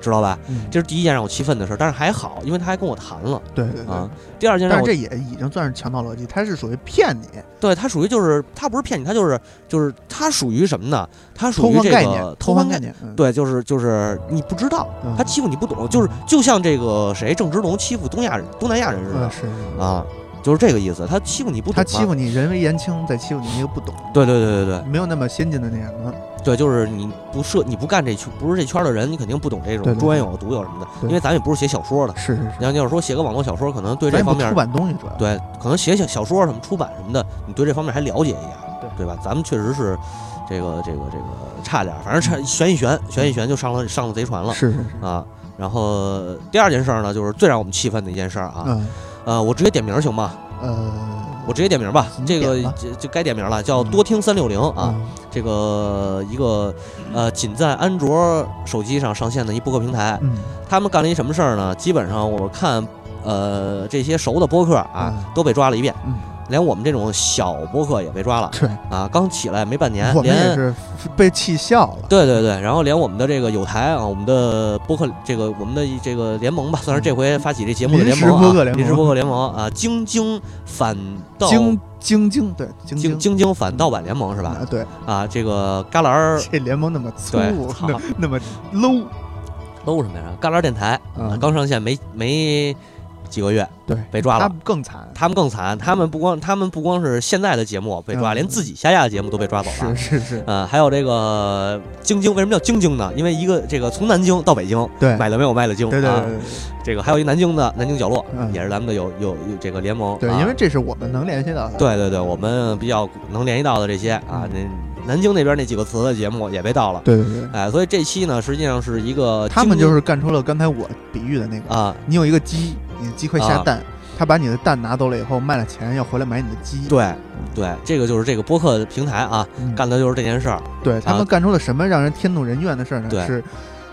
S2: 知道吧？这是第一件让我气愤的事儿，但是还好，因为他还跟我谈了。
S1: 对对对。
S2: 啊，第二件，但
S1: 是这也已经算是强盗逻辑，他是属于骗你。
S2: 对他属于就是他不是骗你，他就是就是他属于什么呢？他属于这
S1: 个
S2: 偷换
S1: 概念。
S2: 对，就是就是你不知道，他欺负你不懂，就是就像这个谁郑芝龙欺负东亚人、东南亚人似的。
S1: 是
S2: 啊。就是这个意思，他欺负你不懂，
S1: 他欺负你人微言轻，再欺负你一个不懂。
S2: 对对对对对，
S1: 没有那么先进的那什么。
S2: 对，就是你不涉，你不干这圈，不是这圈的人，你肯定不懂这种专有、独有什么的。因为咱也不是写小说的。
S1: 是是是。
S2: 你要要是说写个网络小说，可能对这方面
S1: 出版东西主要。
S2: 对，可能写小小说什么出版什么的，你对这方面还了解一点，对对吧？咱们确实是这个这个这个差点，反正差悬一悬，悬一悬就上了上了贼船了。
S1: 是是
S2: 是啊。然后第二件事呢，就是最让我们气愤的一件事啊。
S1: 嗯。
S2: 呃，我直接点名行吗？
S1: 呃，
S2: 我直接点名吧，这个就就该点名了，叫多听三六零啊，这个一个呃仅在安卓手机上上线的一播客平台。他们干了一什么事儿呢？基本上我看呃这些熟的播客啊都被抓了一遍。连我们这种小播客也被抓了，
S1: 对
S2: 啊，刚起来没半年，
S1: 我们也是被气笑了。
S2: 对对对，然后连我们的这个有台啊，我们的播客这个我们的这个联盟吧，算是这回发起这节目的联盟
S1: 啊，
S2: 临时播客联盟啊，京京反盗
S1: 京京京对京
S2: 京京反盗版联盟是吧？
S1: 啊对
S2: 啊，这个旮旯
S1: 这联盟那么粗，
S2: 那
S1: 那么 low
S2: low 什么呀？旮旯电台啊，刚上线没没。几个月，
S1: 对，
S2: 被抓了。
S1: 他们更惨，
S2: 他们更惨。他们不光，他们不光是现在的节目被抓，连自己下架的节目都被抓走
S1: 了。是是是，
S2: 嗯，还有这个晶晶，为什么叫晶晶呢？因为一个这个从南京到北京，
S1: 对，
S2: 买了没有卖了京，
S1: 对对对。
S2: 这个还有一南京的南京角落，也是咱们的有有有这个联盟。
S1: 对，因为这是我们能联系到的。
S2: 对对对，我们比较能联系到的这些啊，那南京那边那几个词的节目也被盗了。
S1: 对对对，
S2: 哎，所以这期呢，实际上是一个
S1: 他们就是干出了刚才我比喻的那个
S2: 啊，
S1: 你有一个鸡，你的鸡会下蛋。他把你的蛋拿走了以后，卖了钱要回来买你的鸡。
S2: 对，对，这个就是这个播客平台啊，干的就是这件事儿。
S1: 对他们干出了什么让人天怒人怨的事儿呢？是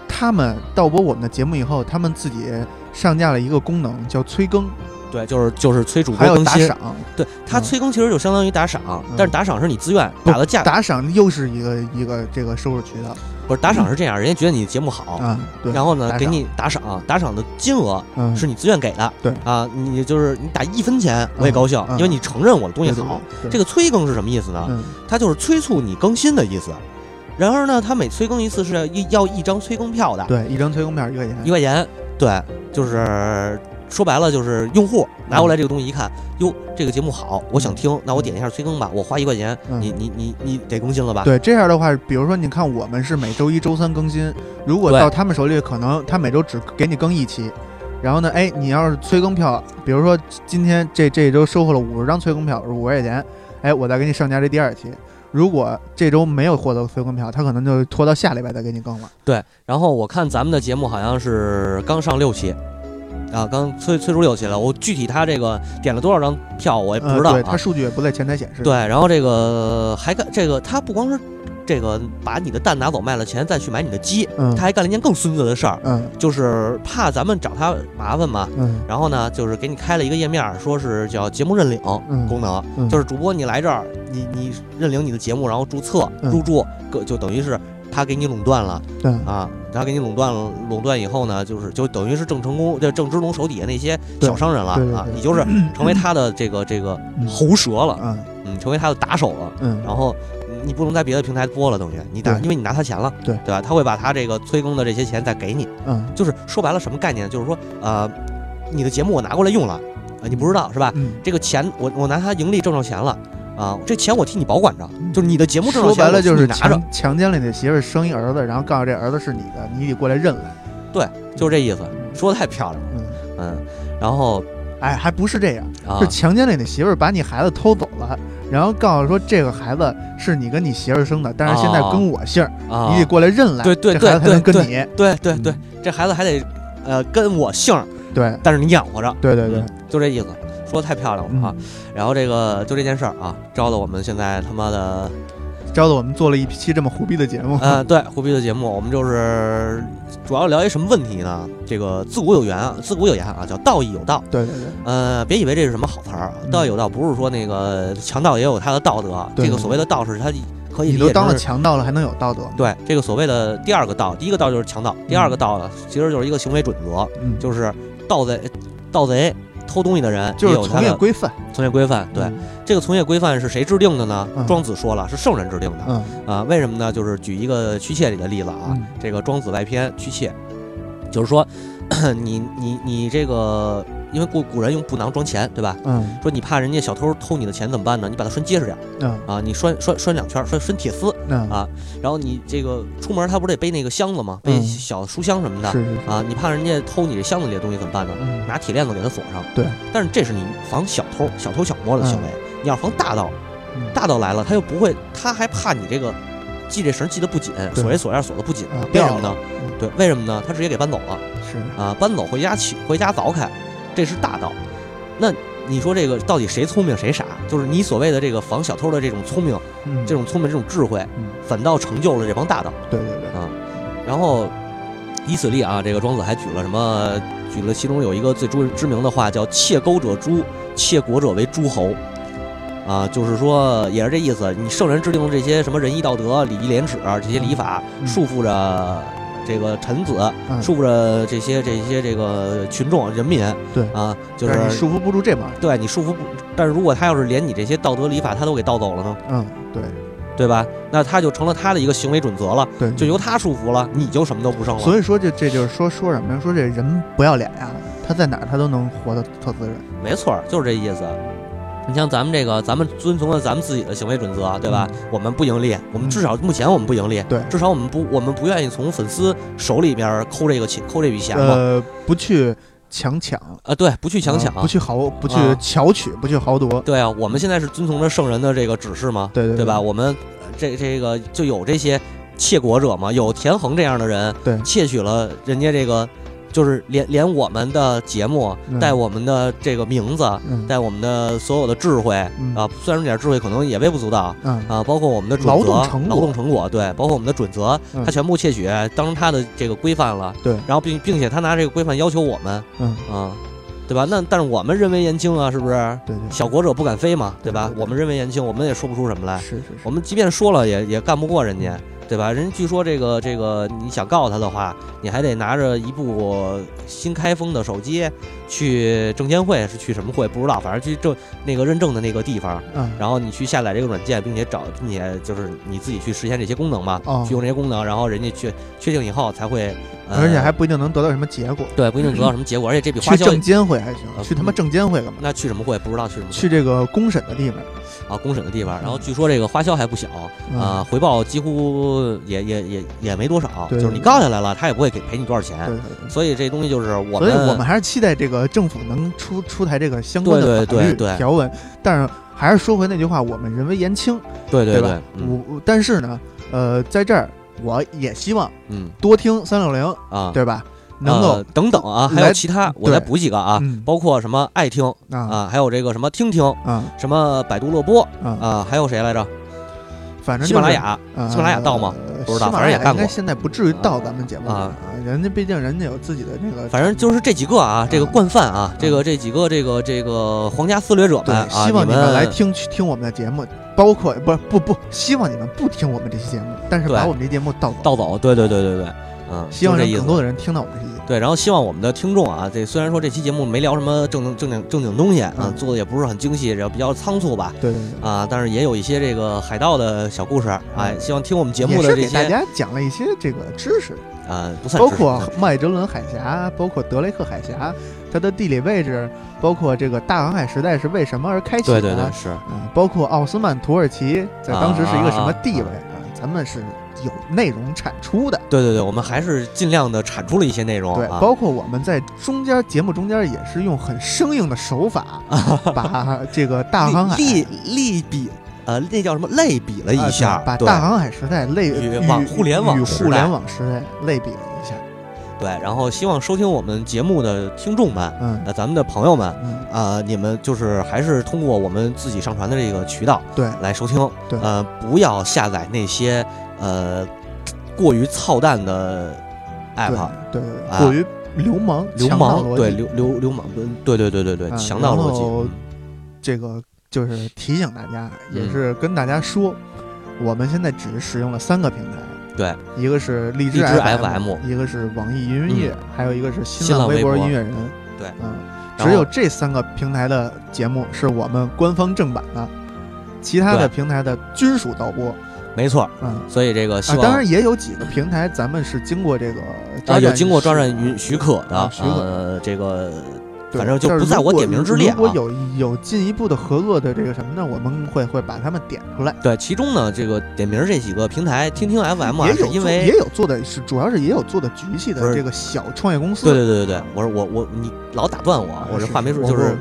S1: 他们盗播我们的节目以后，他们自己上架了一个功能叫催更。
S2: 对，就是就是催主播更新。
S1: 打赏。
S2: 对他催更其实就相当于打赏，但是打赏是你自愿打的价。
S1: 打赏又是一个一个这个收入渠道。
S2: 不是打赏是这样，人家觉得你的节目好，然后呢给你打赏，打赏的金额是你自愿给的，
S1: 对
S2: 啊，你就是你打一分钱我也高兴，因为你承认我的东西好。这个催更是什么意思呢？它就是催促你更新的意思。然而呢，它每催更一次是要一要一张催更票的，
S1: 对，一张催更票一块钱，
S2: 一块钱，对，就是。说白了就是用户拿过来这个东西一看，哟，这个节目好，我想听，那我点一下催更吧，我花一块钱，你你你你得更新了吧？
S1: 对，这样的话，比如说你看我们是每周一周三更新，如果到他们手里，可能他每周只给你更一期，然后呢，哎，你要是催更票，比如说今天这这周收获了五十张催更票，五块钱，哎，我再给你上架这第二期。如果这周没有获得催更票，他可能就拖到下礼拜再给你更了。
S2: 对，然后我看咱们的节目好像是刚上六期。啊，刚催催出六期了，我具体他这个点了多少张票我也不知道，
S1: 对他数据也不在前台显示。
S2: 对，然后这个还干这个，他不光是这个把你的蛋拿走卖了钱再去买你的鸡，他还干了一件更孙子的事儿，
S1: 嗯，
S2: 就是怕咱们找他麻烦嘛，
S1: 嗯，
S2: 然后呢，就是给你开了一个页面，说是叫节目认领功能，就是主播你来这儿，你你认领你的节目，然后注册入驻，就等于是。他给你垄断了，
S1: 对。
S2: 啊，他给你垄断了，垄断以后呢，就是就等于是郑成功、这郑芝龙手底下那些小商人了啊，你就是成为他的这个这个喉舌了，嗯。嗯，成为他的打手了，嗯，然后你不能在别的平台播了，等于你打，因为你拿他钱了，
S1: 对。
S2: 对吧？他会把他这个催更的这些钱再给你，
S1: 嗯，
S2: 就是说白了什么概念？就是说呃，你的节目我拿过来用了，啊，你不知道是吧？这个钱我我拿它盈利挣着钱了。啊，这钱我替你保管着，就是你的节目挣
S1: 说白了就是
S2: 拿着。
S1: 强奸了你的媳妇生一儿子，然后告诉这儿子是你的，你得过来认来。
S2: 对，就是这意思，说的太漂亮了。
S1: 嗯
S2: 嗯，然后，
S1: 哎，还不是这样，是强奸了你媳妇，把你孩子偷走了，然后告诉说这个孩子是你跟你媳妇生的，但是现在跟我姓，你得过来认来。
S2: 对对
S1: 对，孩子才能跟你。
S2: 对对对，这孩子还得呃跟我姓。
S1: 对，
S2: 但是你养活着。
S1: 对对对，
S2: 就这意思。说的太漂亮了啊！然后这个就这件事儿啊，招的我们现在他妈的，
S1: 招的我们做了一期这么胡逼的节目。
S2: 嗯，对，胡逼的节目，我们就是主要聊一什么问题呢？这个自古有言啊，自古有言啊，叫道义有道。
S1: 对对对。
S2: 呃，别以为这是什么好词儿，道义有道不是说那个强盗也有他的道德。这个所谓的道是他可以。
S1: 你都当了强盗了，还能有道德吗？
S2: 对，这个所谓的第二个道，第一个道就是强盗，第二个道呢，其实就是一个行为准则，就是盗贼，盗贼。偷东西的人
S1: 就有从业规范，
S2: 从业规范，对这个从业规范是谁制定的呢？庄子说了，是圣人制定的。
S1: 嗯
S2: 啊，为什么呢？就是举一个屈妾里的例子啊，这个庄子外篇屈妾，就是说，<coughs> 你你你这个。因为古古人用布囊装钱，对吧？
S1: 嗯，
S2: 说你怕人家小偷偷你的钱怎么办呢？你把它拴结实点，嗯啊，你拴拴拴两圈，拴拴铁丝，
S1: 嗯
S2: 啊，然后你这个出门他不是得背那个箱子吗？背小书箱什么的，
S1: 是是
S2: 啊，你怕人家偷你这箱子里的东西怎么办呢？拿铁链子给他锁上，
S1: 对。
S2: 但是这是你防小偷、小偷小摸的行为，你要防大盗，大盗来了他又不会，他还怕你这个系这绳系得不紧，锁这锁链锁得不紧，为什么呢？对，为什么呢？他直接给搬走了，
S1: 是
S2: 啊，搬走回家取回家凿开。这是大道，那你说这个到底谁聪明谁傻？就是你所谓的这个防小偷的这种聪明，这种聪明这种智慧，反倒成就了这帮大盗。
S1: 对对对
S2: 啊，然后以此例啊，这个庄子还举了什么？举了其中有一个最著知名的话，叫“窃钩者诛，窃国者为诸侯”。啊，就是说也是这意思。你圣人制定的这些什么仁义道德、礼义廉耻这些礼法，束缚着。这个臣子束缚着这些这些这个群众人民，
S1: 对
S2: 啊，就是
S1: 你束缚不住这帮人，
S2: 对你束缚不。但是如果他要是连你这些道德礼法他都给盗走了呢？
S1: 嗯，对，
S2: 对吧？那他就成了他的一个行为准则了，
S1: 对，
S2: 就由他束缚了，你就什么都不剩了。
S1: 所以说，这这就是说说什么呀？说这人不要脸呀，他在哪儿他都能活得特滋润。
S2: 没错，就是这意思。你像咱们这个，咱们遵从了咱们自己的行为准则，对吧？我们不盈利，我们至少目前我们不盈利，
S1: 对，
S2: 至少我们不，我们不愿意从粉丝手里边抠这个钱，抠这笔钱嘛。
S1: 呃，不去强抢
S2: 啊，对，不去强抢，
S1: 不去豪，不去巧取，不去豪夺。
S2: 对啊，我们现在是遵从着圣人的这个指示嘛，
S1: 对对，
S2: 对吧？我们这这个就有这些窃国者嘛，有田横这样的人，
S1: 对，
S2: 窃取了人家这个。就是连连我们的节目带我们的这个名字，带我们的所有的智慧啊，虽然这点智慧可能也微不足道啊，包括我们的准则、劳动成果，对，包括我们的准则，他全部窃取当成他的这个规范了，
S1: 对，
S2: 然后并并且他拿这个规范要求我们，
S1: 嗯
S2: 啊，对吧？那但是我们人为言轻啊，是不是？
S1: 对对，
S2: 小国者不敢飞嘛，
S1: 对
S2: 吧？我们人为言轻，我们也说不出什么来，
S1: 是是，
S2: 我们即便说了也也干不过人家。对吧？人据说这个这个，你想告他的话，你还得拿着一部新开封的手机去证监会，是去什么会不知道，反正去证那个认证的那个地方，
S1: 嗯，
S2: 然后你去下载这个软件，并且找，并且就是你自己去实现这些功能嘛，去用这些功能，然后人家确确定以后才会，
S1: 而且还不一定能得到什么结果，
S2: 对，不一定得到什么结果，而且这笔花销，
S1: 去证监会还行，去他妈证监会干嘛？
S2: 那去什么会？不知道去什么？
S1: 去这个公审的地方。
S2: 啊，公审的地方，然后据说这个花销还不小啊，回报几乎也也也也没多少，就是你告下来了，他也不会给赔你多少钱，所以这东西就是我
S1: 们，所以我们还是期待这个政府能出出台这个相关的法律条文，但是还是说回那句话，我们人微言轻，
S2: 对
S1: 对
S2: 对，
S1: 我但是呢，呃，在这儿我也希望，
S2: 嗯，
S1: 多听三六零
S2: 啊，
S1: 对吧？能够
S2: 等等啊，还有其他，我再补几个啊，包括什么爱听啊，还有这个什么听听
S1: 啊，
S2: 什么百度乐播啊，还有谁来着？
S1: 反正
S2: 喜马拉雅，喜马拉雅到吗？不知道，反正也干过。
S1: 现在不至于到咱们节目啊，人家毕竟人家有自己的那个。
S2: 反正就是这几个啊，这个惯犯啊，这个这几个这个这个皇家撕掠者们啊，
S1: 希望
S2: 你
S1: 们来听听我们的节目，包括不是不不，希望你们不听我们这期节目，但是把我们这节目盗走。
S2: 盗走，对对对对对。嗯，
S1: 希望让更多的人听到我们这期节目。
S2: 对，然后希望我们的听众啊，这虽然说这期节目没聊什么正正经正经东西啊，做的也不是很精细，然后比较仓促吧。
S1: 对对
S2: 对。啊，但是也有一些这个海盗的小故事，哎，希望听我们节目的这些。
S1: 大家讲了一些这个知识
S2: 啊，不算。
S1: 包括麦哲伦海峡，包括德雷克海峡，它的地理位置，包括这个大航海时代是为什么而开启
S2: 的？对对对，是。
S1: 嗯，包括奥斯曼土耳其在当时是一个什么地位啊？咱们是。有内容产出的，
S2: 对对对，我们还是尽量的产出了一些内容，
S1: 对，包括我们在中间节目中间也是用很生硬的手法，<laughs> 把这个大航海
S2: 类类比，呃，那叫什么？类比了一下，
S1: 把大航海时代类与网
S2: 互联网
S1: 与互联网时代类比了一下，
S2: 对，然后希望收听我们节目的听众们，
S1: 嗯，
S2: 那咱们的朋友们，啊，你们就是还是通过我们自己上传的这个渠道，
S1: 对，
S2: 来收听，
S1: 对，
S2: 呃，不要下载那些。呃，过于操蛋的 app，
S1: 对，对过于流氓，
S2: 流氓，对，流流流氓，对对对对对，强盗逻辑。
S1: 这个就是提醒大家，也是跟大家说，我们现在只使用了三个平台，
S2: 对，
S1: 一个是荔
S2: 枝
S1: FM，一个是网易云音乐，还有一个是新
S2: 浪
S1: 微博。音乐人，
S2: 对，
S1: 嗯，只有这三个平台的节目是我们官方正版的，其他的平台的均属盗播。
S2: 没错，
S1: 嗯，
S2: 所以这个希望
S1: 当然也有几个平台，咱们是经过这个
S2: 啊，有经过专任允许可的，
S1: 许可
S2: 这个，反正就不在我点名之列。
S1: 如果有有进一步的合作的这个什么呢，我们会会把他们点出来。
S2: 对，其中呢，这个点名这几个平台，听听 FM 啊，是因为
S1: 也有做的是，主要是也有做的局系的这个小创业公司。
S2: 对对对对对，我说我我你老打断我，我这话没说就是。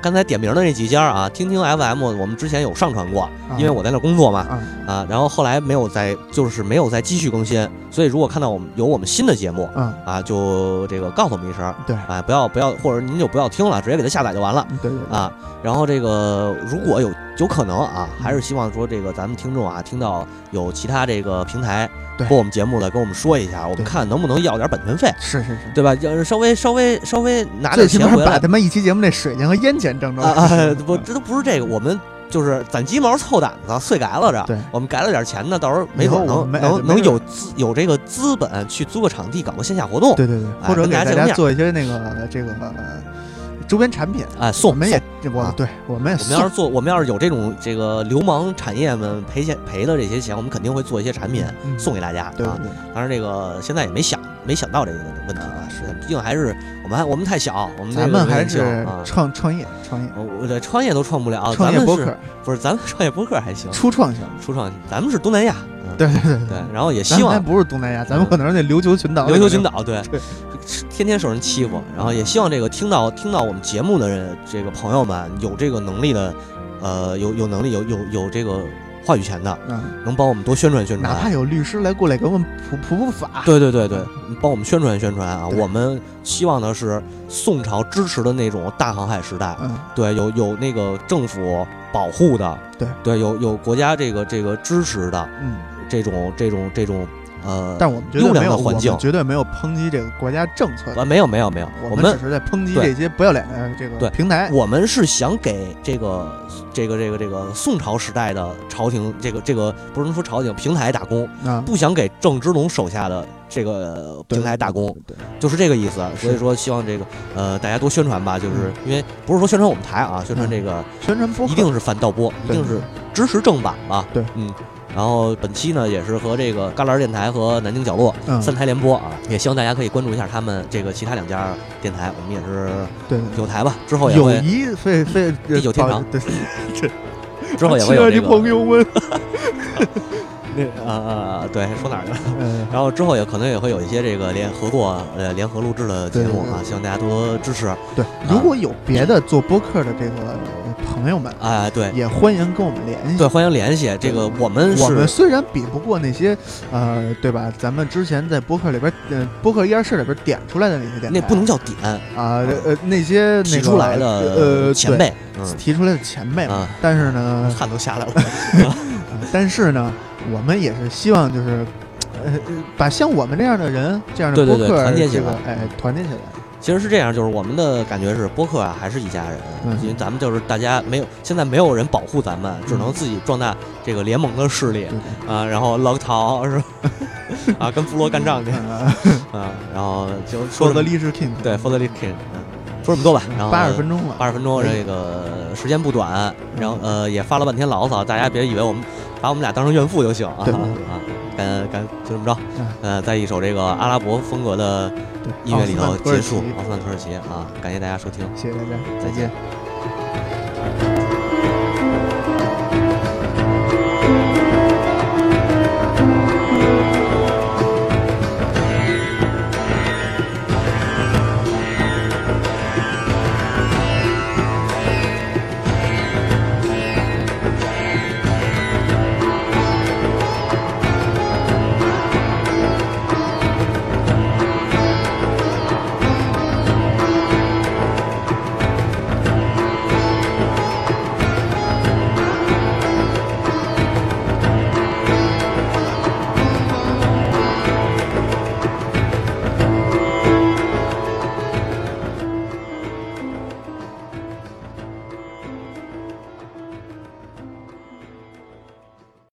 S2: 刚才点名的那几家啊，听听 FM，我们之前有上传过，因为我在那工作嘛，啊，然后后来没有再，就是没有再继续更新，所以如果看到我们有我们新的节目，啊，就这个告诉我们一声，
S1: 对，
S2: 啊，不要不要，或者您就不要听了，直接给它下载就完了，
S1: 对对，
S2: 啊，然后这个如果有有可能啊，还是希望说这个咱们听众啊，听到有其他这个平台播我们节目的，跟我们说一下，我们看能不能要点版权费，
S1: 是是是，
S2: 对吧？要是稍微稍微稍微拿点钱回来，
S1: 把他们一期节目那水钱和烟钱挣着
S2: 啊！<laughs> 不，这都不是这个，我们就是攒鸡毛凑胆子，碎改了着。
S1: 对，
S2: 我们改了点钱呢，到时候没准能能能有资有这个资本去租个场地，搞个线下活动。
S1: 对对对，或者给大家做一些那个这个。周边产品。
S2: 哎，送
S1: 我们也我对我们也
S2: 我们要是做我们要是有这种这个流氓产业们赔钱赔的这些钱，我们肯定会做一些产品送给大家啊。
S1: 对对。
S2: 当然这个现在也没想没想到这个问题啊，是。毕竟还是我们还我们太小，我们
S1: 咱们还是创创业创业，
S2: 我这创业都创不了。
S1: 创业播客。
S2: 不是咱们创业博客还行，
S1: 初创型。
S2: 初创型，咱们是东南亚。
S1: 对对对
S2: 对，然后也希望
S1: 不是东南亚，咱们可能是那琉球群岛。
S2: 琉球群岛对，天天受人欺负，然后也希望这个听到听到我们节目的人，这个朋友们有这个能力的，呃，有有能力有有有这个话语权的，
S1: 嗯，
S2: 能帮我们多宣传宣传，
S1: 哪怕有律师来过来给我们普普普法。
S2: 对对对对，帮我们宣传宣传啊！我们希望的是宋朝支持的那种大航海时代，
S1: 嗯，
S2: 对，有有那个政府保护的，
S1: 对
S2: 对，有有国家这个这个支持的，
S1: 嗯。
S2: 这种这种这种，呃，
S1: 但我们优
S2: 良的环境。
S1: 绝对没有抨击这个国家政策。
S2: 啊，没有没有没有，我
S1: 们只是在抨击这些不要脸的这个平台。
S2: 我们是想给这个这个这个这个宋朝时代的朝廷，这个这个不能说朝廷平台打工，不想给郑芝龙手下的这个平台打工，就是这个意思。所以说，希望这个呃大家多宣传吧，就是因为不是说宣传我们台啊，宣传这个
S1: 宣传播
S2: 一定是反盗播，一定是支持正版吧。
S1: 对，
S2: 嗯。然后本期呢，也是和这个旮旯电台和南京角落三台联播啊，也希望大家可以关注一下他们这个其他两家电台，我们也是
S1: 对
S2: 有台吧，之后也会
S1: 友谊非非
S2: 地久天长，<laughs>
S1: 对，
S2: 之后也会有这个
S1: 朋友们。<laughs>
S2: 啊啊对，说哪儿去了？然后之后也可能也会有一些这个联合作呃联合录制的节目啊，希望大家多多支持。
S1: 对，如果有别的做播客的这个朋友们，
S2: 哎，对，
S1: 也欢迎跟我们联系。
S2: 对，欢迎联系。这个我们
S1: 我们虽然比不过那些呃，对吧？咱们之前在播客里边，呃，播客一二室里边点出来的那些点，
S2: 那不能叫点
S1: 啊，呃，那些
S2: 提出来的
S1: 呃
S2: 前辈，
S1: 提出来的前辈
S2: 啊。
S1: 但是呢，
S2: 汗都下来了。<laughs>
S1: 但是呢。我们也是希望，就是，呃，把像我们这样的人，这样的播客
S2: 团结起来，
S1: 哎，团结起来。
S2: 其实是这样，就是我们的感觉是，播客啊还是一家人，因为咱们就是大家没有，现在没有人保护咱们，只能自己壮大这个联盟的势力啊，然后捞逃是吧？<laughs> 啊，跟部落干仗去。啊，然后就说
S1: 的励志 king，
S2: 对，for the king，说这么多吧，然后
S1: 八十分钟了，
S2: 八十分钟，这个时间不短，然后呃也发了半天牢骚，大家别以为我们。把我们俩当成怨妇就行啊。啊！赶赶就这么着，呃，在一首这个阿拉伯风格的音乐里头结束《奥斯曼土耳其》啊！感谢大家收听，
S1: 谢谢大家，
S2: 再见。